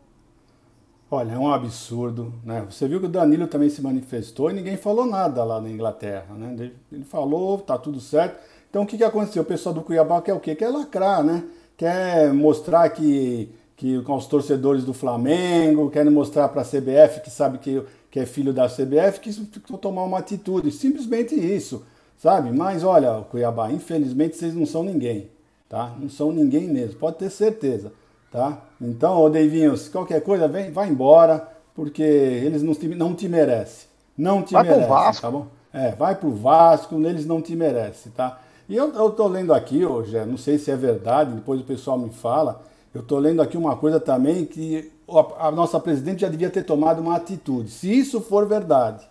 Speaker 3: Olha, é um absurdo, né? Você viu que o Danilo também se manifestou e ninguém falou nada lá na Inglaterra, né? Ele falou, tá tudo certo. Então o que, que aconteceu? O pessoal do Cuiabá quer o quê? Quer lacrar, né? Quer mostrar que, que com os torcedores do Flamengo, querem mostrar para a CBF que sabe que que é filho da CBF, quis tomar uma atitude. Simplesmente isso, sabe? Mas olha, Cuiabá, infelizmente vocês não são ninguém, tá? Não são ninguém mesmo, pode ter certeza, tá? Então, ô Deivinho, se qualquer coisa, vem, vai embora, porque eles não te, não te merecem. Não te
Speaker 1: vai
Speaker 3: merecem,
Speaker 1: pro Vasco.
Speaker 3: tá bom? É, vai pro Vasco, eles não te merecem, tá? E eu, eu tô lendo aqui, hoje, não sei se é verdade, depois o pessoal me fala, eu tô lendo aqui uma coisa também que a nossa presidente já devia ter tomado uma atitude. Se isso for verdade,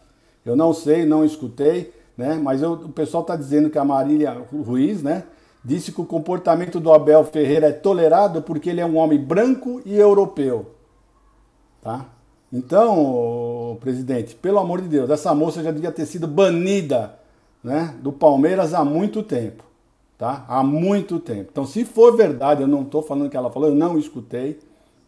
Speaker 3: eu não sei, não escutei, né? Mas eu, o pessoal está dizendo que a Marília Ruiz, né? Disse que o comportamento do Abel Ferreira é tolerado porque ele é um homem branco e europeu, tá? Então, presidente, pelo amor de Deus, essa moça já devia ter sido banida, né? Do Palmeiras há muito tempo, tá? Há muito tempo. Então, se for verdade, eu não estou falando que ela falou, eu não escutei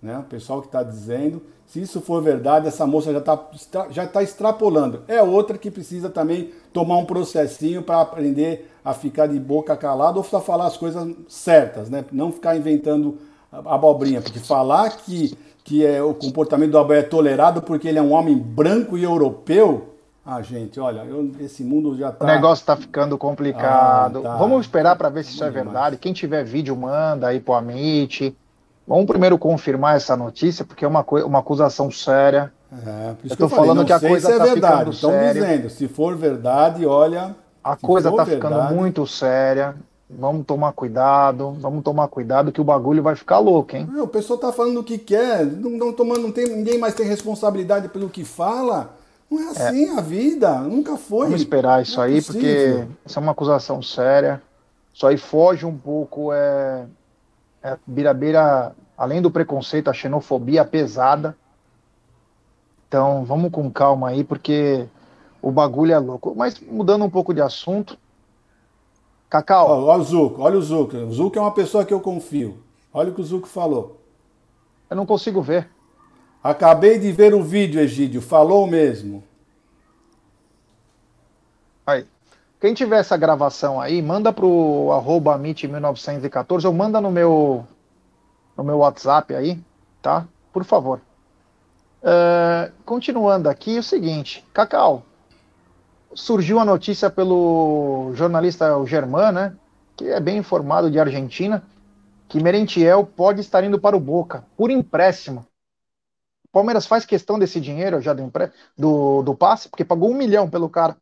Speaker 3: né? O pessoal que está dizendo. Se isso for verdade, essa moça já está já tá extrapolando. É outra que precisa também tomar um processinho para aprender a ficar de boca calada ou só falar as coisas certas, né? Não ficar inventando abobrinha, porque falar que, que é, o comportamento do Abel é tolerado porque ele é um homem branco e europeu, ah, gente, olha, eu, esse mundo já tá.
Speaker 1: O negócio tá ficando complicado. Ah, tá. Vamos esperar para ver se isso é verdade. Quem tiver vídeo, manda aí pro Amit. Vamos primeiro confirmar essa notícia, porque é uma, uma acusação séria.
Speaker 3: É, eu estou falando que a coisa é ficando Estão séria. dizendo, se for verdade, olha.
Speaker 1: A coisa está ficando muito séria. Vamos tomar cuidado, vamos tomar cuidado que o bagulho vai ficar louco, hein?
Speaker 3: Não, o pessoal tá falando o que quer, não, não, tomando, não tem, ninguém mais tem responsabilidade pelo que fala. Não é assim é. a vida, nunca foi.
Speaker 1: Vamos esperar isso é aí, porque isso é uma acusação séria. Isso aí foge um pouco, é, é beira-beira, além do preconceito, a xenofobia pesada. Então, vamos com calma aí, porque o bagulho é louco. Mas mudando um pouco de assunto. Cacau.
Speaker 3: Olha o Zuco, olha o Zuco. O Zuco é uma pessoa que eu confio. Olha o que o Zuco falou.
Speaker 1: Eu não consigo ver.
Speaker 3: Acabei de ver o vídeo, Egídio. Falou mesmo.
Speaker 1: Aí. Quem tiver essa gravação aí, manda pro arroba 1914 ou manda no meu, no meu WhatsApp aí, tá? Por favor. Uh, continuando aqui, é o seguinte, Cacau, surgiu a notícia pelo jornalista Germán, né, que é bem informado de Argentina, que Merentiel pode estar indo para o Boca por empréstimo. O Palmeiras faz questão desse dinheiro já do, do, do passe, porque pagou um milhão pelo cara.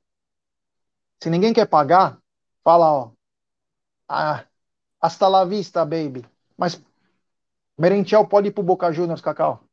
Speaker 1: Se ninguém quer pagar, fala, ó. Ah, hasta la vista, baby. Mas Merentiel pode ir pro Boca Juniors, Cacau?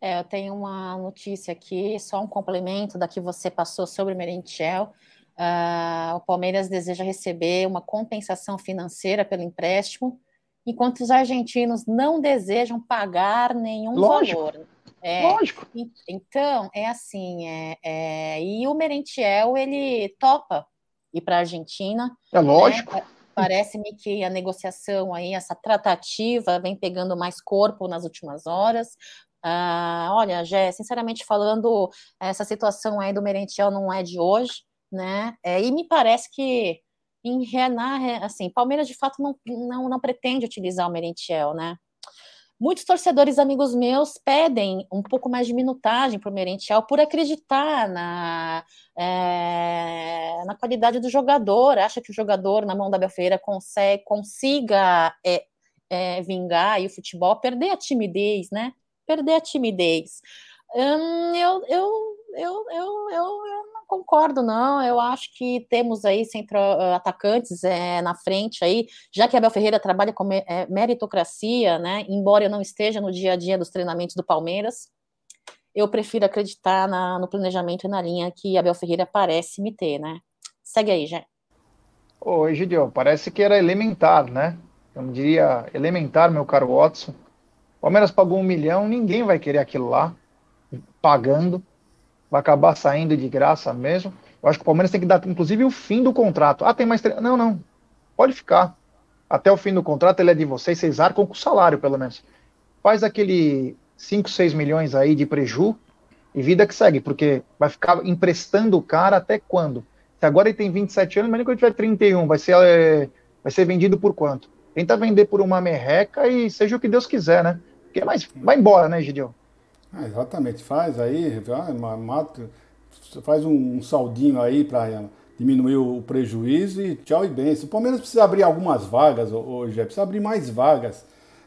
Speaker 2: É, eu tenho uma notícia aqui, só um complemento da que você passou sobre Merentiel. Uh, o Palmeiras deseja receber uma compensação financeira pelo empréstimo, enquanto os argentinos não desejam pagar nenhum Lógico. valor.
Speaker 1: É, Lógico.
Speaker 2: Então, é assim, é, é, e o Merentiel, ele topa ir para a Argentina.
Speaker 1: É lógico. Né?
Speaker 2: Parece-me que a negociação aí, essa tratativa, vem pegando mais corpo nas últimas horas. Ah, olha, Jé, sinceramente falando, essa situação aí do Merentiel não é de hoje, né? É, e me parece que em Renan, assim, Palmeiras de fato não, não, não pretende utilizar o Merentiel, né? Muitos torcedores amigos meus pedem um pouco mais de minutagem para o Merentiel por acreditar na, é, na qualidade do jogador. Acha que o jogador, na mão da Belfeira, consegue, consiga é, é, vingar e o futebol perder a timidez, né? Perder a timidez. Hum, eu, eu, eu, eu, eu, eu concordo, não. Eu acho que temos aí centro atacantes é, na frente aí, já que Abel Ferreira trabalha com é, meritocracia, né? Embora eu não esteja no dia a dia dos treinamentos do Palmeiras, eu prefiro acreditar na, no planejamento e na linha que Abel Ferreira parece me ter, né? Segue aí, Jé.
Speaker 1: Ô, Egidio, parece que era elementar, né? Eu não diria elementar, meu caro Watson. O Palmeiras pagou um milhão, ninguém vai querer aquilo lá, pagando vai acabar saindo de graça mesmo. Eu acho que o Palmeiras tem que dar, inclusive, o fim do contrato. Ah, tem mais. Tre... Não, não. Pode ficar. Até o fim do contrato ele é de vocês, vocês arcam com o salário, pelo menos. Faz aquele 5, 6 milhões aí de preju e vida que segue, porque vai ficar emprestando o cara até quando? Se agora ele tem 27 anos, mas quando ele tiver 31, vai ser, é, vai ser vendido por quanto? Tenta vender por uma merreca e seja o que Deus quiser, né? Porque mais vai embora, né, Gideon?
Speaker 3: Ah, exatamente, faz aí, mata, faz um saldinho aí para diminuir o prejuízo e tchau e bem. O Palmeiras precisa abrir algumas vagas hoje, precisa abrir mais vagas,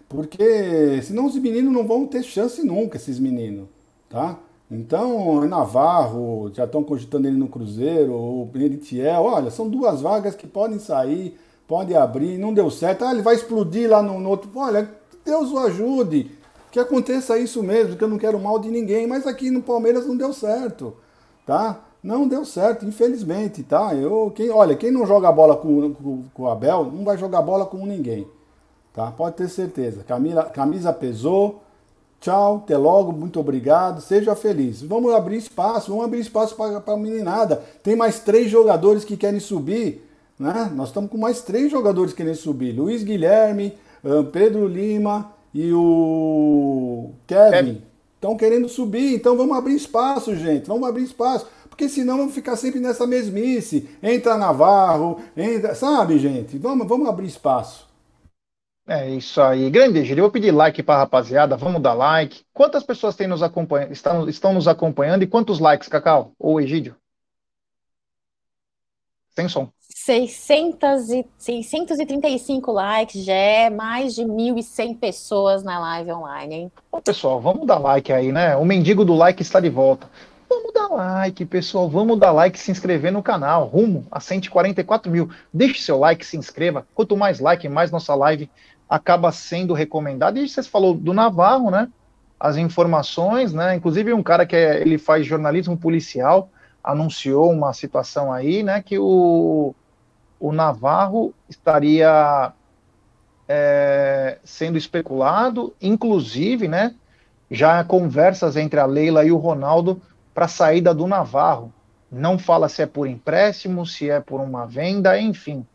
Speaker 3: porque senão os meninos não vão ter chance nunca, esses meninos, tá? Então, Navarro, já estão cogitando ele no Cruzeiro, o Beneditiel, olha, são duas vagas que podem sair, podem abrir, não deu certo, ah, ele vai explodir lá no, no outro, olha, Deus o ajude, que aconteça isso mesmo, que eu não quero mal de ninguém, mas aqui no Palmeiras não deu certo, tá? Não deu certo, infelizmente, tá? Eu, quem, olha, quem não joga bola com, com, com o Abel, não vai jogar bola com ninguém, tá? Pode ter certeza. Camisa, camisa pesou. Tchau, até logo, muito obrigado, seja feliz. Vamos abrir espaço, vamos abrir espaço para a meninada. Tem mais três jogadores que querem subir, né? Nós estamos com mais três jogadores querendo subir: Luiz Guilherme, Pedro Lima e o Kevin estão querendo subir, então vamos abrir espaço, gente, vamos abrir espaço, porque senão vamos ficar sempre nessa mesmice. Entra Navarro, entra, sabe, gente? Vamos, vamos abrir espaço.
Speaker 1: É isso aí. Grande Egídio, eu vou pedir like para a rapaziada, vamos dar like. Quantas pessoas têm nos acompanhando, estão, estão nos acompanhando e quantos likes, Cacau? Ou Egídio? Sem som.
Speaker 2: 600 e, 635 likes, já é mais de 1.100 pessoas na live online, hein?
Speaker 1: Pessoal, vamos dar like aí, né? O mendigo do like está de volta. Vamos dar like, pessoal. Vamos dar like e se inscrever no canal. Rumo a 144 mil. Deixe seu like, se inscreva. Quanto mais like, mais nossa live acaba sendo recomendada. E você falou do Navarro, né? As informações, né? Inclusive um cara que é, ele faz jornalismo policial anunciou uma situação aí, né? Que o o Navarro estaria é, sendo especulado, inclusive, né, já há conversas entre a Leila e o Ronaldo para a saída do Navarro. Não fala se é por empréstimo, se é por uma venda, enfim.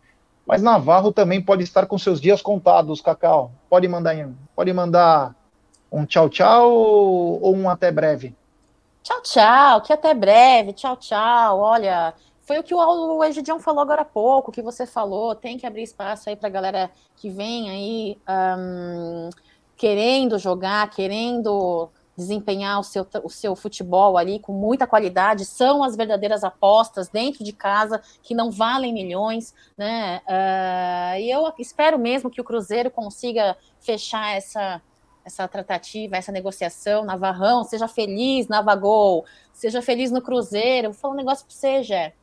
Speaker 1: Mas Navarro também pode estar com seus dias contados, Cacau. Pode mandar, pode mandar Um tchau, tchau ou um até breve?
Speaker 2: Tchau, tchau, que até breve, tchau, tchau. Olha, foi o que o Egidião falou agora há pouco, que você falou, tem que abrir espaço aí para a galera que vem aí um, querendo jogar, querendo desempenhar o seu, o seu futebol ali com muita qualidade, são as verdadeiras apostas dentro de casa, que não valem milhões, né? Uh, e eu espero mesmo que o Cruzeiro consiga fechar essa, essa tratativa, essa negociação, Navarrão, seja feliz, Navagol, seja feliz no Cruzeiro. Vou falar um negócio para você, Jé.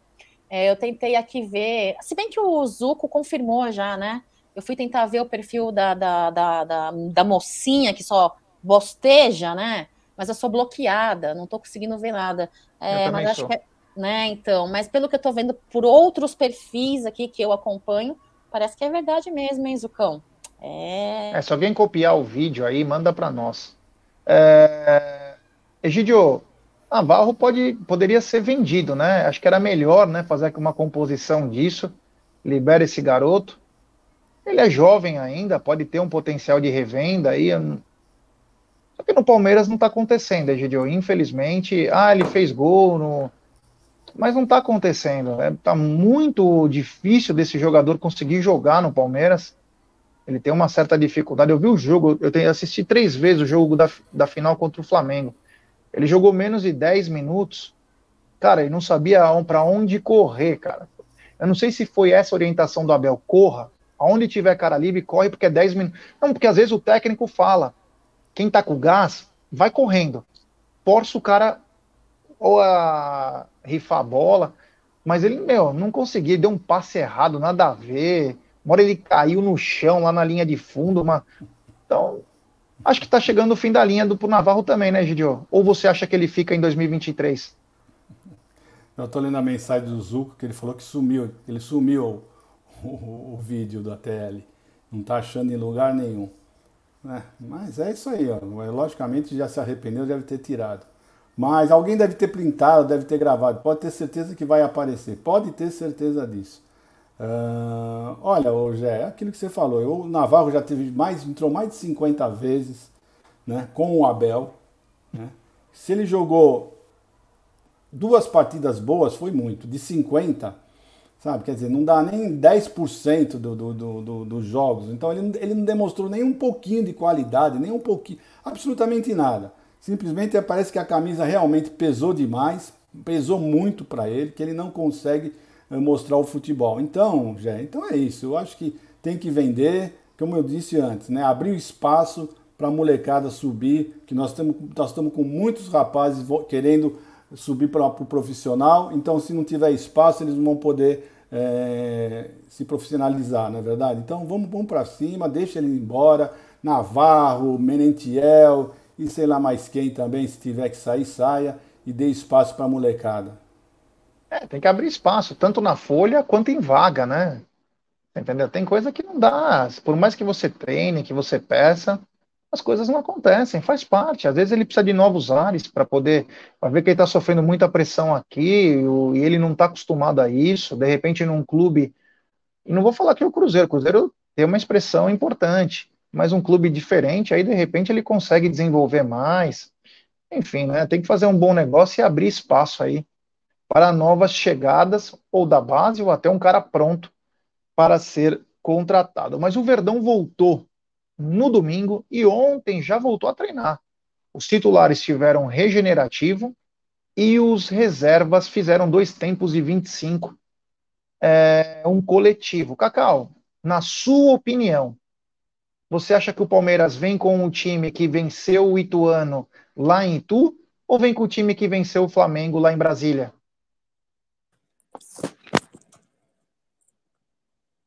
Speaker 2: É, eu tentei aqui ver, se bem que o Zuco confirmou já, né? Eu fui tentar ver o perfil da, da, da, da, da mocinha que só bosteja, né? Mas eu sou bloqueada, não tô conseguindo ver nada. É, mas acho sou. que é, né, então, mas pelo que eu tô vendo por outros perfis aqui que eu acompanho, parece que é verdade mesmo, hein, Zucão?
Speaker 1: É... é se alguém copiar o vídeo aí, manda para nós. É... Egidio, Navarro pode, poderia ser vendido, né? Acho que era melhor, né, fazer uma composição disso. Libera esse garoto. Ele é jovem ainda, pode ter um potencial de revenda aí. Só que no Palmeiras não está acontecendo, Egidio. Infelizmente, ah, ele fez gol no, mas não está acontecendo. Está é, tá muito difícil desse jogador conseguir jogar no Palmeiras. Ele tem uma certa dificuldade. Eu vi o jogo, eu tenho assisti três vezes o jogo da, da final contra o Flamengo. Ele jogou menos de 10 minutos. Cara, ele não sabia para onde correr, cara. Eu não sei se foi essa orientação do Abel. Corra. Aonde tiver cara livre, corre, porque é 10 minutos. Não, porque às vezes o técnico fala. Quem tá com gás, vai correndo. Força o cara ou a rifar a bola. Mas ele, meu, não conseguia, deu um passe errado, nada a ver uma hora ele caiu no chão, lá na linha de fundo. Uma... Então, acho que está chegando o fim da linha do pro Navarro também, né, Gidio? Ou você acha que ele fica em 2023?
Speaker 3: Eu estou lendo a mensagem do Zuco, que ele falou que sumiu. Ele sumiu o, o, o vídeo da TL. Não está achando em lugar nenhum. É, mas é isso aí, ó. Logicamente já se arrependeu, deve ter tirado. Mas alguém deve ter printado, deve ter gravado. Pode ter certeza que vai aparecer. Pode ter certeza disso. Uh, olha, hoje é aquilo que você falou. Eu, o Navarro já teve mais, entrou mais de 50 vezes né, com o Abel. Né? Se ele jogou duas partidas boas, foi muito. De 50, sabe? Quer dizer, não dá nem 10% do, do, do, do, dos jogos. Então ele, ele não demonstrou nem um pouquinho de qualidade, nem um pouquinho, absolutamente nada. Simplesmente parece que a camisa realmente pesou demais, pesou muito para ele, que ele não consegue eh, mostrar o futebol. Então, já, então é isso. Eu acho que tem que vender, como eu disse antes, né? Abrir o espaço para a molecada subir, que nós estamos nós estamos com muitos rapazes querendo subir para o pro profissional. Então, se não tiver espaço, eles não vão poder é, se profissionalizar, não é verdade? Então, vamos, vamos para cima, deixa ele embora. Navarro, Menentiel e sei lá mais quem também, se tiver que sair, saia e dê espaço para a molecada.
Speaker 1: É, tem que abrir espaço, tanto na folha quanto em vaga, né? Entendeu? Tem coisa que não dá. Por mais que você treine, que você peça, as coisas não acontecem, faz parte. Às vezes ele precisa de novos ares para poder pra ver que ele está sofrendo muita pressão aqui e ele não está acostumado a isso. De repente, num clube. E não vou falar que é o Cruzeiro, o Cruzeiro tem uma expressão importante, mas um clube diferente, aí de repente ele consegue desenvolver mais. Enfim, né? Tem que fazer um bom negócio e abrir espaço aí para novas chegadas, ou da base, ou até um cara pronto para ser contratado. Mas o Verdão voltou no domingo e ontem já voltou a treinar. Os titulares tiveram regenerativo e os reservas fizeram dois tempos de 25, é, um coletivo. Cacau, na sua opinião, você acha que o Palmeiras vem com o time que venceu o Ituano lá em Itu ou vem com o time que venceu o Flamengo lá em Brasília?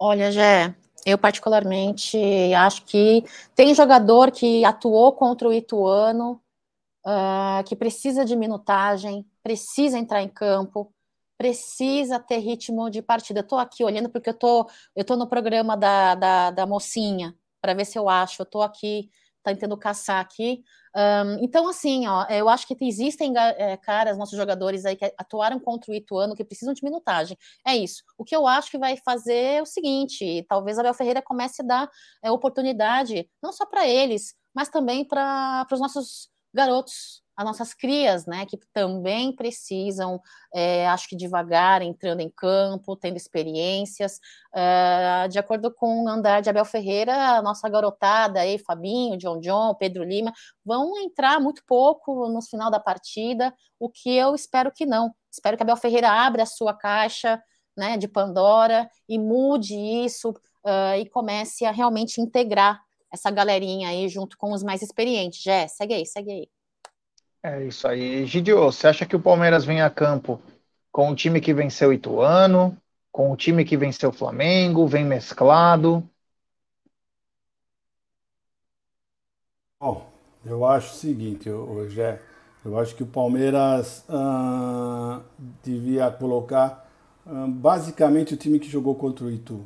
Speaker 2: Olha, Jé, eu particularmente acho que tem jogador que atuou contra o Ituano, uh, que precisa de minutagem, precisa entrar em campo, precisa ter ritmo de partida. Estou aqui olhando porque eu tô, eu tô no programa da, da, da mocinha para ver se eu acho. Eu estou aqui tentando caçar aqui. Um, então, assim, ó, eu acho que existem é, caras, nossos jogadores aí que atuaram contra o Ituano que precisam de minutagem. É isso. O que eu acho que vai fazer é o seguinte: talvez Abel Ferreira comece a dar é, oportunidade, não só para eles, mas também para os nossos garotos, as nossas crias, né, que também precisam, é, acho que devagar, entrando em campo, tendo experiências. É, de acordo com o andar de Abel Ferreira, a nossa garotada aí, Fabinho, John John, Pedro Lima, vão entrar muito pouco no final da partida, o que eu espero que não. Espero que Abel Ferreira abra a sua caixa né, de Pandora e mude isso uh, e comece a realmente integrar essa galerinha aí junto com os mais experientes. Jé, segue aí, segue aí.
Speaker 1: É isso aí. Gidio, você acha que o Palmeiras vem a campo com o time que venceu o Ituano, com o time que venceu o Flamengo, vem mesclado?
Speaker 3: Bom, eu acho o seguinte, hoje é, eu acho que o Palmeiras uh, devia colocar uh, basicamente o time que jogou contra o Itu,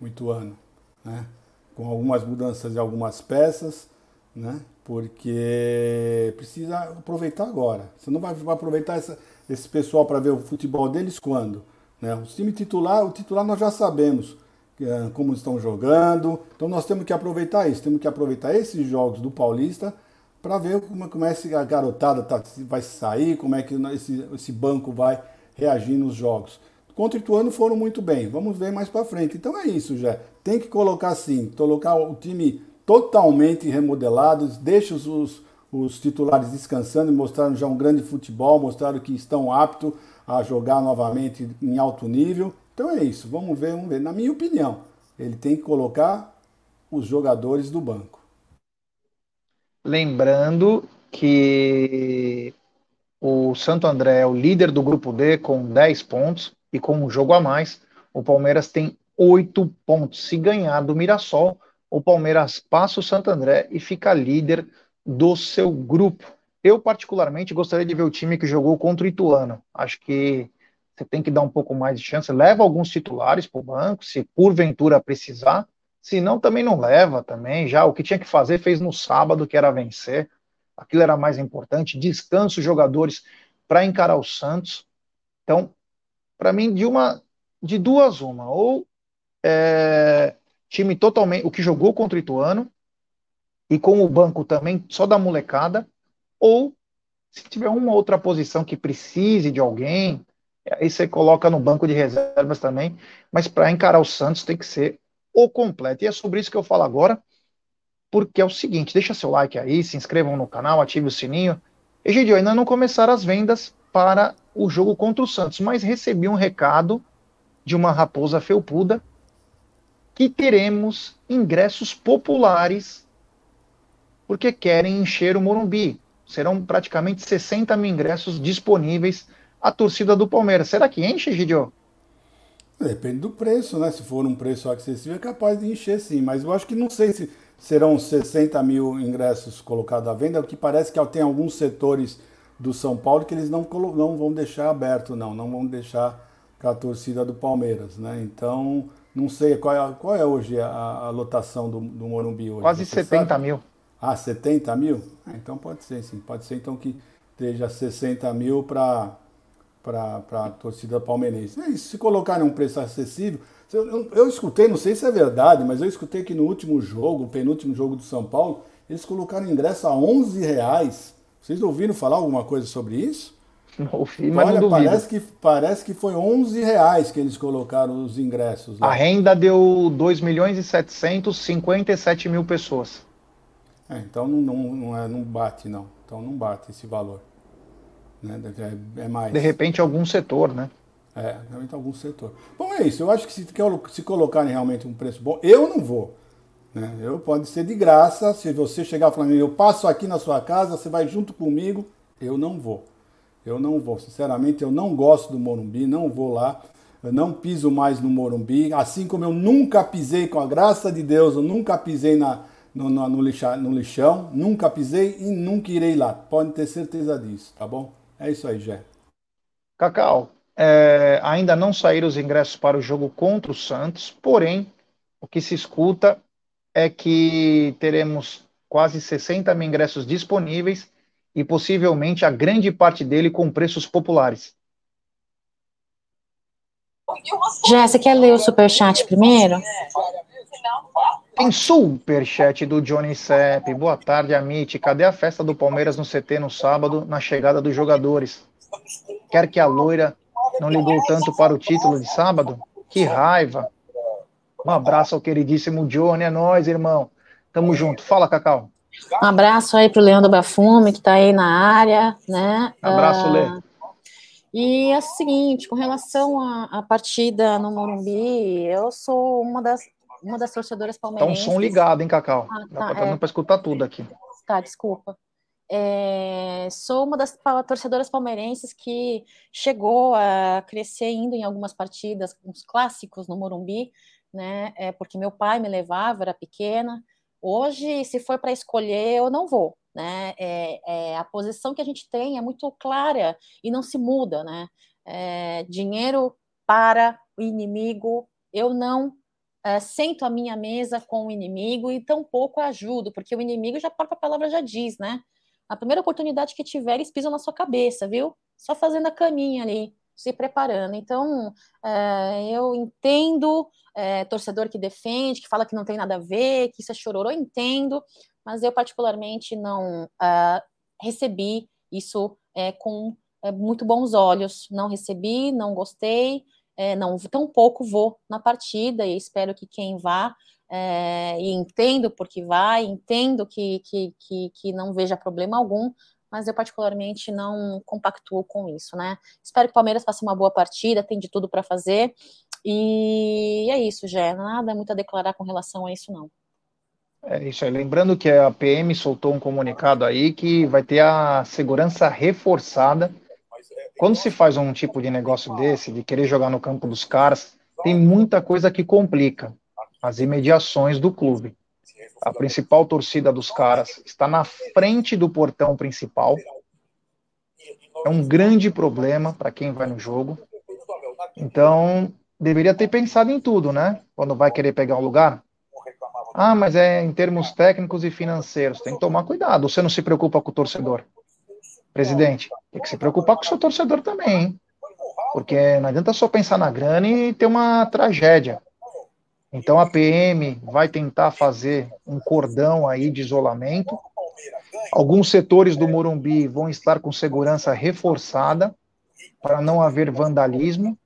Speaker 3: o Ituano, né? com algumas mudanças de algumas peças, né? Porque precisa aproveitar agora. Você não vai aproveitar essa, esse pessoal para ver o futebol deles quando? Né? O time titular, o titular nós já sabemos é, como estão jogando, então nós temos que aproveitar isso, temos que aproveitar esses jogos do Paulista para ver como, como é que a garotada tá, vai sair, como é que esse, esse banco vai reagir nos jogos. Contra o Ituano foram muito bem, vamos ver mais para frente. Então é isso, já. Tem que colocar assim, colocar o time totalmente remodelados, deixa os, os titulares descansando e mostraram já um grande futebol, mostraram que estão aptos a jogar novamente em alto nível. Então é isso, vamos ver, vamos ver. Na minha opinião, ele tem que colocar os jogadores do banco.
Speaker 1: Lembrando que o Santo André é o líder do grupo D com 10 pontos e com um jogo a mais. O Palmeiras tem 8 pontos. Se ganhar do Mirassol, o Palmeiras passa o Santo André e fica líder do seu grupo. Eu, particularmente, gostaria de ver o time que jogou contra o Ituano. Acho que você tem que dar um pouco mais de chance. Leva alguns titulares para o banco, se porventura precisar. Se não, também não leva também. Já o que tinha que fazer, fez no sábado, que era vencer. Aquilo era mais importante. Descansa os jogadores para encarar o Santos. Então, para mim, de uma de duas uma. Ou é, time totalmente, o que jogou contra o Ituano, e com o banco também só da molecada, ou se tiver uma outra posição que precise de alguém, aí você coloca no banco de reservas também, mas para encarar o Santos tem que ser o completo. E é sobre isso que eu falo agora, porque é o seguinte, deixa seu like aí, se inscrevam no canal, ative o sininho. Egidio, ainda não começaram as vendas para o jogo contra o Santos, mas recebi um recado de uma raposa felpuda que teremos ingressos populares porque querem encher o Morumbi. Serão praticamente 60 mil ingressos disponíveis à torcida do Palmeiras. Será que enche, Gidio?
Speaker 3: Depende do preço, né? Se for um preço acessível, é capaz de encher sim. Mas eu acho que não sei se serão 60 mil ingressos colocados à venda, porque parece que tem alguns setores do São Paulo que eles não, não vão deixar aberto, não. Não vão deixar para a torcida do Palmeiras, né? Então, não sei, qual é, qual é hoje a, a lotação do, do Morumbi hoje?
Speaker 1: Quase Você 70 sabe? mil.
Speaker 3: Ah, 70 mil? Ah, então pode ser, sim. Pode ser então que esteja 60 mil para a torcida palmeirense. É isso, se colocarem um preço acessível. Eu, eu, eu, escutei, não sei se é verdade, mas eu escutei que no último jogo, penúltimo jogo do São Paulo, eles colocaram ingresso a 11 reais. Vocês ouviram falar alguma coisa sobre isso?
Speaker 1: Mas Olha,
Speaker 3: não parece que, parece que foi 11 reais que eles colocaram os ingressos.
Speaker 1: Lá. A renda deu 2 milhões e 757 mil pessoas.
Speaker 3: É, então não, não, não, é, não bate, não. Então não bate esse valor. Né? É, é mais.
Speaker 1: De repente algum setor, né?
Speaker 3: É, realmente algum setor. Bom, é isso. Eu acho que se, se colocarem realmente um preço bom, eu não vou. Né? Eu pode ser de graça. Se você chegar falando, eu passo aqui na sua casa, você vai junto comigo, eu não vou. Eu não vou, sinceramente, eu não gosto do Morumbi, não vou lá. Eu não piso mais no Morumbi, assim como eu nunca pisei, com a graça de Deus, eu nunca pisei na, no, no, no, lixa, no lixão, nunca pisei e nunca irei lá. Pode ter certeza disso, tá bom? É isso aí, Jé.
Speaker 1: Cacau, é, ainda não saíram os ingressos para o jogo contra o Santos, porém, o que se escuta é que teremos quase 60 mil ingressos disponíveis e possivelmente a grande parte dele com preços populares.
Speaker 2: Já, você quer ler o superchat primeiro?
Speaker 1: Tem superchat do Johnny Sepp. Boa tarde, Amit. Cadê a festa do Palmeiras no CT no sábado, na chegada dos jogadores? Quer que a loira não ligou tanto para o título de sábado? Que raiva. Um abraço ao queridíssimo Johnny. É nóis, irmão. Tamo junto. Fala, Cacau.
Speaker 2: Um abraço aí pro Leandro Bafume, que está aí na área, né?
Speaker 1: Abraço, uh, Lê.
Speaker 2: E é o seguinte, com relação à partida no Morumbi, eu sou uma das, uma das torcedoras palmeirenses.
Speaker 1: Tá um som ligado, hein, Cacau? Ah, tá, Dá para é... escutar tudo aqui.
Speaker 2: Tá, desculpa. É, sou uma das torcedoras palmeirenses que chegou a crescer indo em algumas partidas, uns clássicos no Morumbi, né? É, porque meu pai me levava, era pequena. Hoje, se for para escolher, eu não vou, né? É, é, a posição que a gente tem é muito clara e não se muda, né? É, dinheiro para o inimigo, eu não é, sento à minha mesa com o inimigo e tampouco ajudo, porque o inimigo já a própria palavra já diz, né? A primeira oportunidade que tiver, eles pisam na sua cabeça, viu? Só fazendo a caminha ali, se preparando. Então, é, eu entendo é, torcedor que defende, que fala que não tem nada a ver, que isso é chororô, entendo, mas eu particularmente não uh, recebi isso é, com é, muito bons olhos. Não recebi, não gostei, é, não tão pouco vou na partida e espero que quem vá é, e entendo porque vai, entendo que, que, que, que não veja problema algum, mas eu particularmente não compactuo com isso, né? Espero que o Palmeiras faça uma boa partida, tem de tudo para fazer. E é isso, Gé. Nada muito a declarar com relação a isso, não.
Speaker 1: É isso aí. Lembrando que a PM soltou um comunicado aí que vai ter a segurança reforçada. Quando se faz um tipo de negócio desse, de querer jogar no campo dos caras, tem muita coisa que complica as imediações do clube. A principal torcida dos caras está na frente do portão principal. É um grande problema para quem vai no jogo. Então, deveria ter pensado em tudo, né? Quando vai querer pegar um lugar. Ah, mas é em termos técnicos e financeiros. Tem que tomar cuidado. Você não se preocupa com o torcedor. Presidente, tem que se preocupar com o seu torcedor também, hein? Porque não adianta só pensar na grana e ter uma tragédia. Então a PM vai tentar fazer um cordão aí de isolamento. Alguns setores do Morumbi vão estar com segurança reforçada para não haver vandalismo.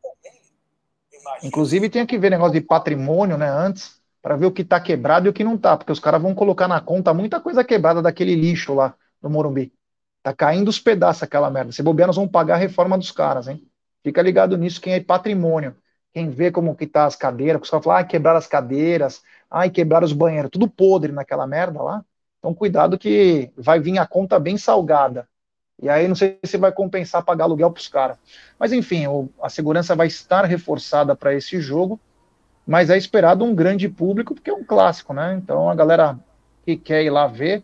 Speaker 1: Inclusive tem que ver negócio de patrimônio, né, antes para ver o que está quebrado e o que não está, porque os caras vão colocar na conta muita coisa quebrada daquele lixo lá no Morumbi. Tá caindo os pedaços aquela merda. Se bobear, nós vamos pagar a reforma dos caras, hein? Fica ligado nisso, quem é patrimônio. Quem vê como que tá as cadeiras, os caras falam, ah, quebraram as cadeiras, ai, quebraram os banheiros, tudo podre naquela merda lá. Então, cuidado que vai vir a conta bem salgada. E aí não sei se vai compensar pagar aluguel para os caras. Mas enfim, a segurança vai estar reforçada para esse jogo mas é esperado um grande público, porque é um clássico, né? Então a galera que quer ir lá ver,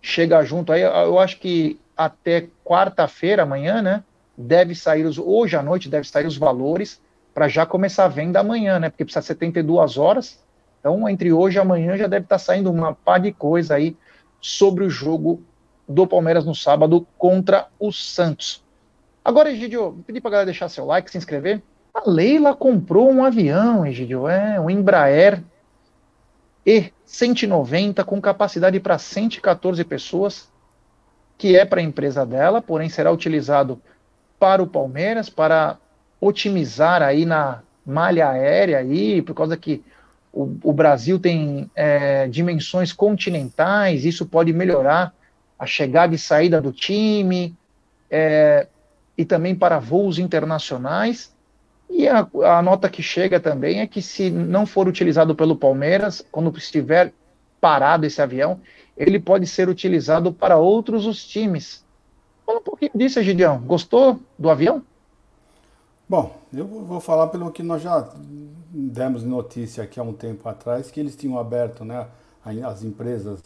Speaker 1: chega junto aí, eu acho que até quarta-feira, amanhã, né? Deve sair os, hoje à noite deve sair os valores para já começar a venda amanhã, né? Porque precisa 72 horas. Então, entre hoje e amanhã já deve estar tá saindo uma par de coisa aí sobre o jogo do Palmeiras no sábado contra o Santos. Agora, Egidio, vou pedir para galera deixar seu like, se inscrever. A Leila comprou um avião, Egidio, é um Embraer E190 com capacidade para 114 pessoas, que é para a empresa dela, porém será utilizado para o Palmeiras, para otimizar aí na malha aérea aí, por causa que o, o Brasil tem é, dimensões continentais, isso pode melhorar a chegada e saída do time, é, e também para voos internacionais. E a, a, nota que chega também é que se não for utilizado pelo Palmeiras, quando estiver parado esse avião, ele pode ser utilizado para outros os times. Fala um pouquinho disso, Gideão. Gostou do avião?
Speaker 3: Bom, eu vou falar pelo que nós já demos notícia aqui há um tempo atrás, que eles tinham aberto, né, as empresas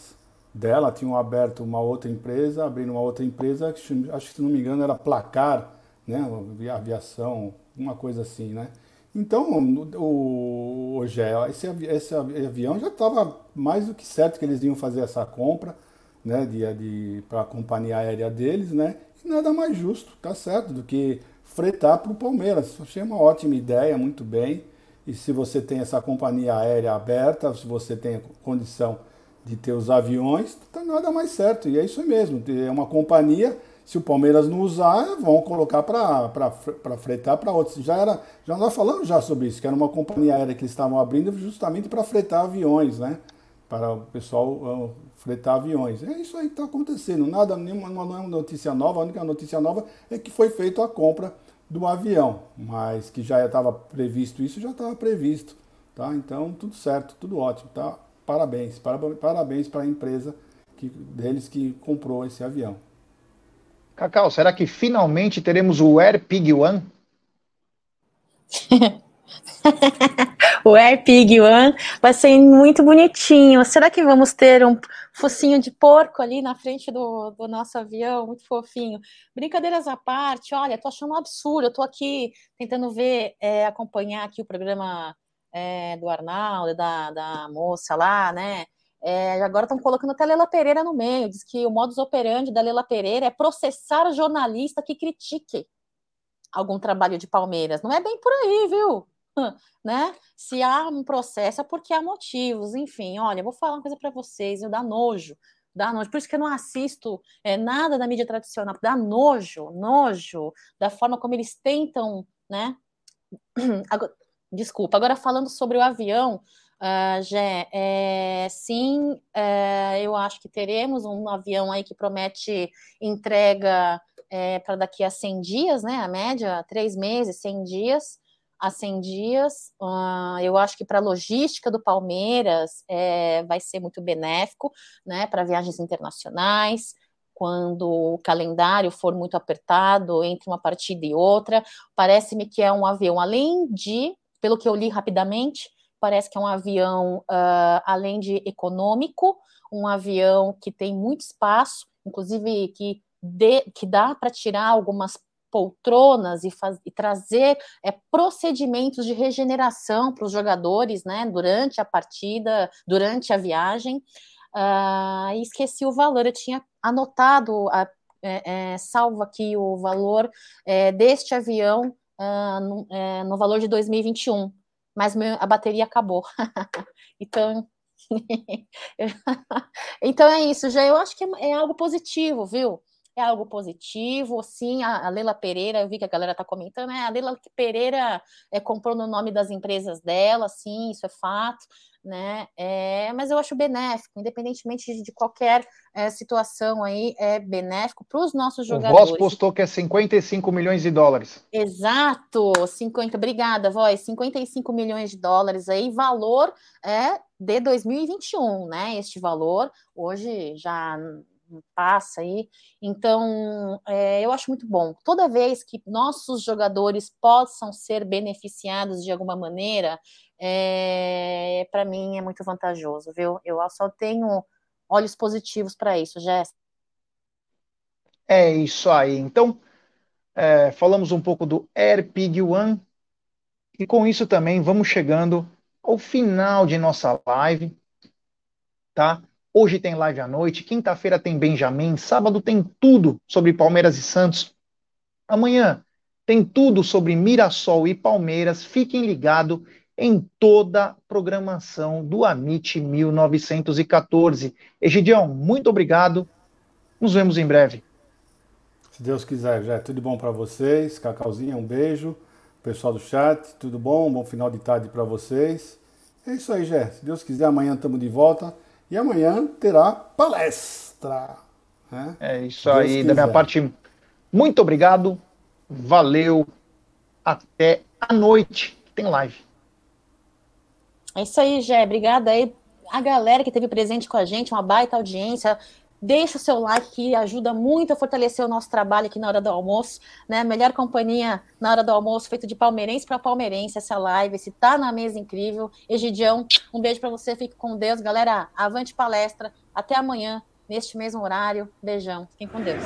Speaker 3: dela tinham aberto uma outra empresa, abrindo uma outra empresa, acho que se não me engano era Placar, né, aviação, uma coisa assim, né? Então, o, o Gé, esse, esse avião já estava mais do que certo que eles iam fazer essa compra, né, de, de, para a companhia aérea deles, né? E nada mais justo, tá certo, do que fretar para o Palmeiras. Achei uma ótima ideia, muito bem. E se você tem essa companhia aérea aberta, se você tem condição de ter os aviões, tá nada mais certo. E é isso mesmo. É uma companhia, se o Palmeiras não usar, vão colocar para fretar para outros. Já era, já nós falamos já sobre isso, que era uma companhia aérea que eles estavam abrindo justamente para fretar aviões, né? Para o pessoal uh, fretar aviões. É isso aí que está acontecendo. Nada, nenhuma, não é uma notícia nova. A única notícia nova é que foi feita a compra do avião, mas que já estava previsto isso, já estava previsto, tá? Então tudo certo, tudo ótimo, tá? Parabéns, parabéns para a empresa que, deles que comprou esse avião.
Speaker 1: Cacau, será que finalmente teremos o Air Pig One?
Speaker 2: o Air Pig One vai ser muito bonitinho. Será que vamos ter um focinho de porco ali na frente do, do nosso avião? Muito fofinho. Brincadeiras à parte, olha, tô achando um absurdo. Eu tô aqui tentando ver, é, acompanhar aqui o programa é, do Arnaldo, da, da moça lá, né? É, agora estão colocando até a Lela Pereira no meio. Diz que o modus operandi da Lela Pereira é processar jornalista que critique algum trabalho de Palmeiras. Não é bem por aí, viu? Né? Se há um processo é porque há motivos. Enfim, olha, vou falar uma coisa para vocês, eu dá nojo. Dá nojo. Por isso que eu não assisto é, nada da mídia tradicional. Dá nojo, nojo da forma como eles tentam, né? Desculpa. Agora, falando sobre o avião, uh, Gé, é, sim, é, eu acho que teremos um avião aí que promete entrega é, para daqui a 100 dias, né? A média, três meses, 100 dias a 100 dias. Uh, eu acho que para a logística do Palmeiras é, vai ser muito benéfico, né? Para viagens internacionais, quando o calendário for muito apertado entre uma partida e outra. Parece-me que é um avião, além de pelo que eu li rapidamente, parece que é um avião, uh, além de econômico, um avião que tem muito espaço, inclusive que, de, que dá para tirar algumas poltronas e, faz, e trazer é, procedimentos de regeneração para os jogadores, né, durante a partida, durante a viagem. Uh, esqueci o valor, eu tinha anotado, a, é, é, salvo aqui o valor é, deste avião uh, no, é, no, valor de 2021, mas meu, a bateria acabou. então, então é isso, já eu acho que é, é, algo positivo, viu? É algo positivo, sim. A, a Leila Pereira, eu vi que a galera está comentando, né? A Leila Pereira é, comprou no nome das empresas dela, sim, isso é fato né? É, mas eu acho benéfico, independentemente de, de qualquer é, situação aí, é benéfico para os nossos jogadores.
Speaker 1: O Voz postou que é 55 milhões de dólares.
Speaker 2: Exato, 50, obrigada, Voz, 55 milhões de dólares aí, valor é de 2021, né? Este valor hoje já passa aí. Então, é, eu acho muito bom. Toda vez que nossos jogadores possam ser beneficiados de alguma maneira, é, para mim é muito vantajoso, viu? Eu só tenho olhos positivos para isso, Jéssica.
Speaker 1: É isso aí. Então, é, falamos um pouco do AirPig One e com isso também vamos chegando ao final de nossa live, tá? Hoje tem live à noite, quinta-feira tem Benjamin, sábado tem tudo sobre Palmeiras e Santos. Amanhã tem tudo sobre Mirassol e Palmeiras. Fiquem ligados em toda a programação do Amit 1914. Egidião, muito obrigado. Nos vemos em breve.
Speaker 3: Se Deus quiser, já é tudo bom para vocês. Cacauzinha, um beijo. Pessoal do chat, tudo bom? Bom final de tarde para vocês. É isso aí, Jé. Se Deus quiser, amanhã estamos de volta. E amanhã terá palestra. Né?
Speaker 1: É isso Deus aí. Quiser. Da minha parte, muito obrigado. Valeu. Até a noite. Tem live.
Speaker 2: É isso aí, Gé. Obrigada aí a galera que teve presente com a gente, uma baita audiência. Deixa o seu like que ajuda muito a fortalecer o nosso trabalho aqui na hora do almoço, né? Melhor companhia na hora do almoço, feito de palmeirense para palmeirense, essa live, esse tá na mesa incrível. Egidião, um beijo para você, fique com Deus. Galera, avante palestra. Até amanhã, neste mesmo horário. Beijão. Fiquem com Deus.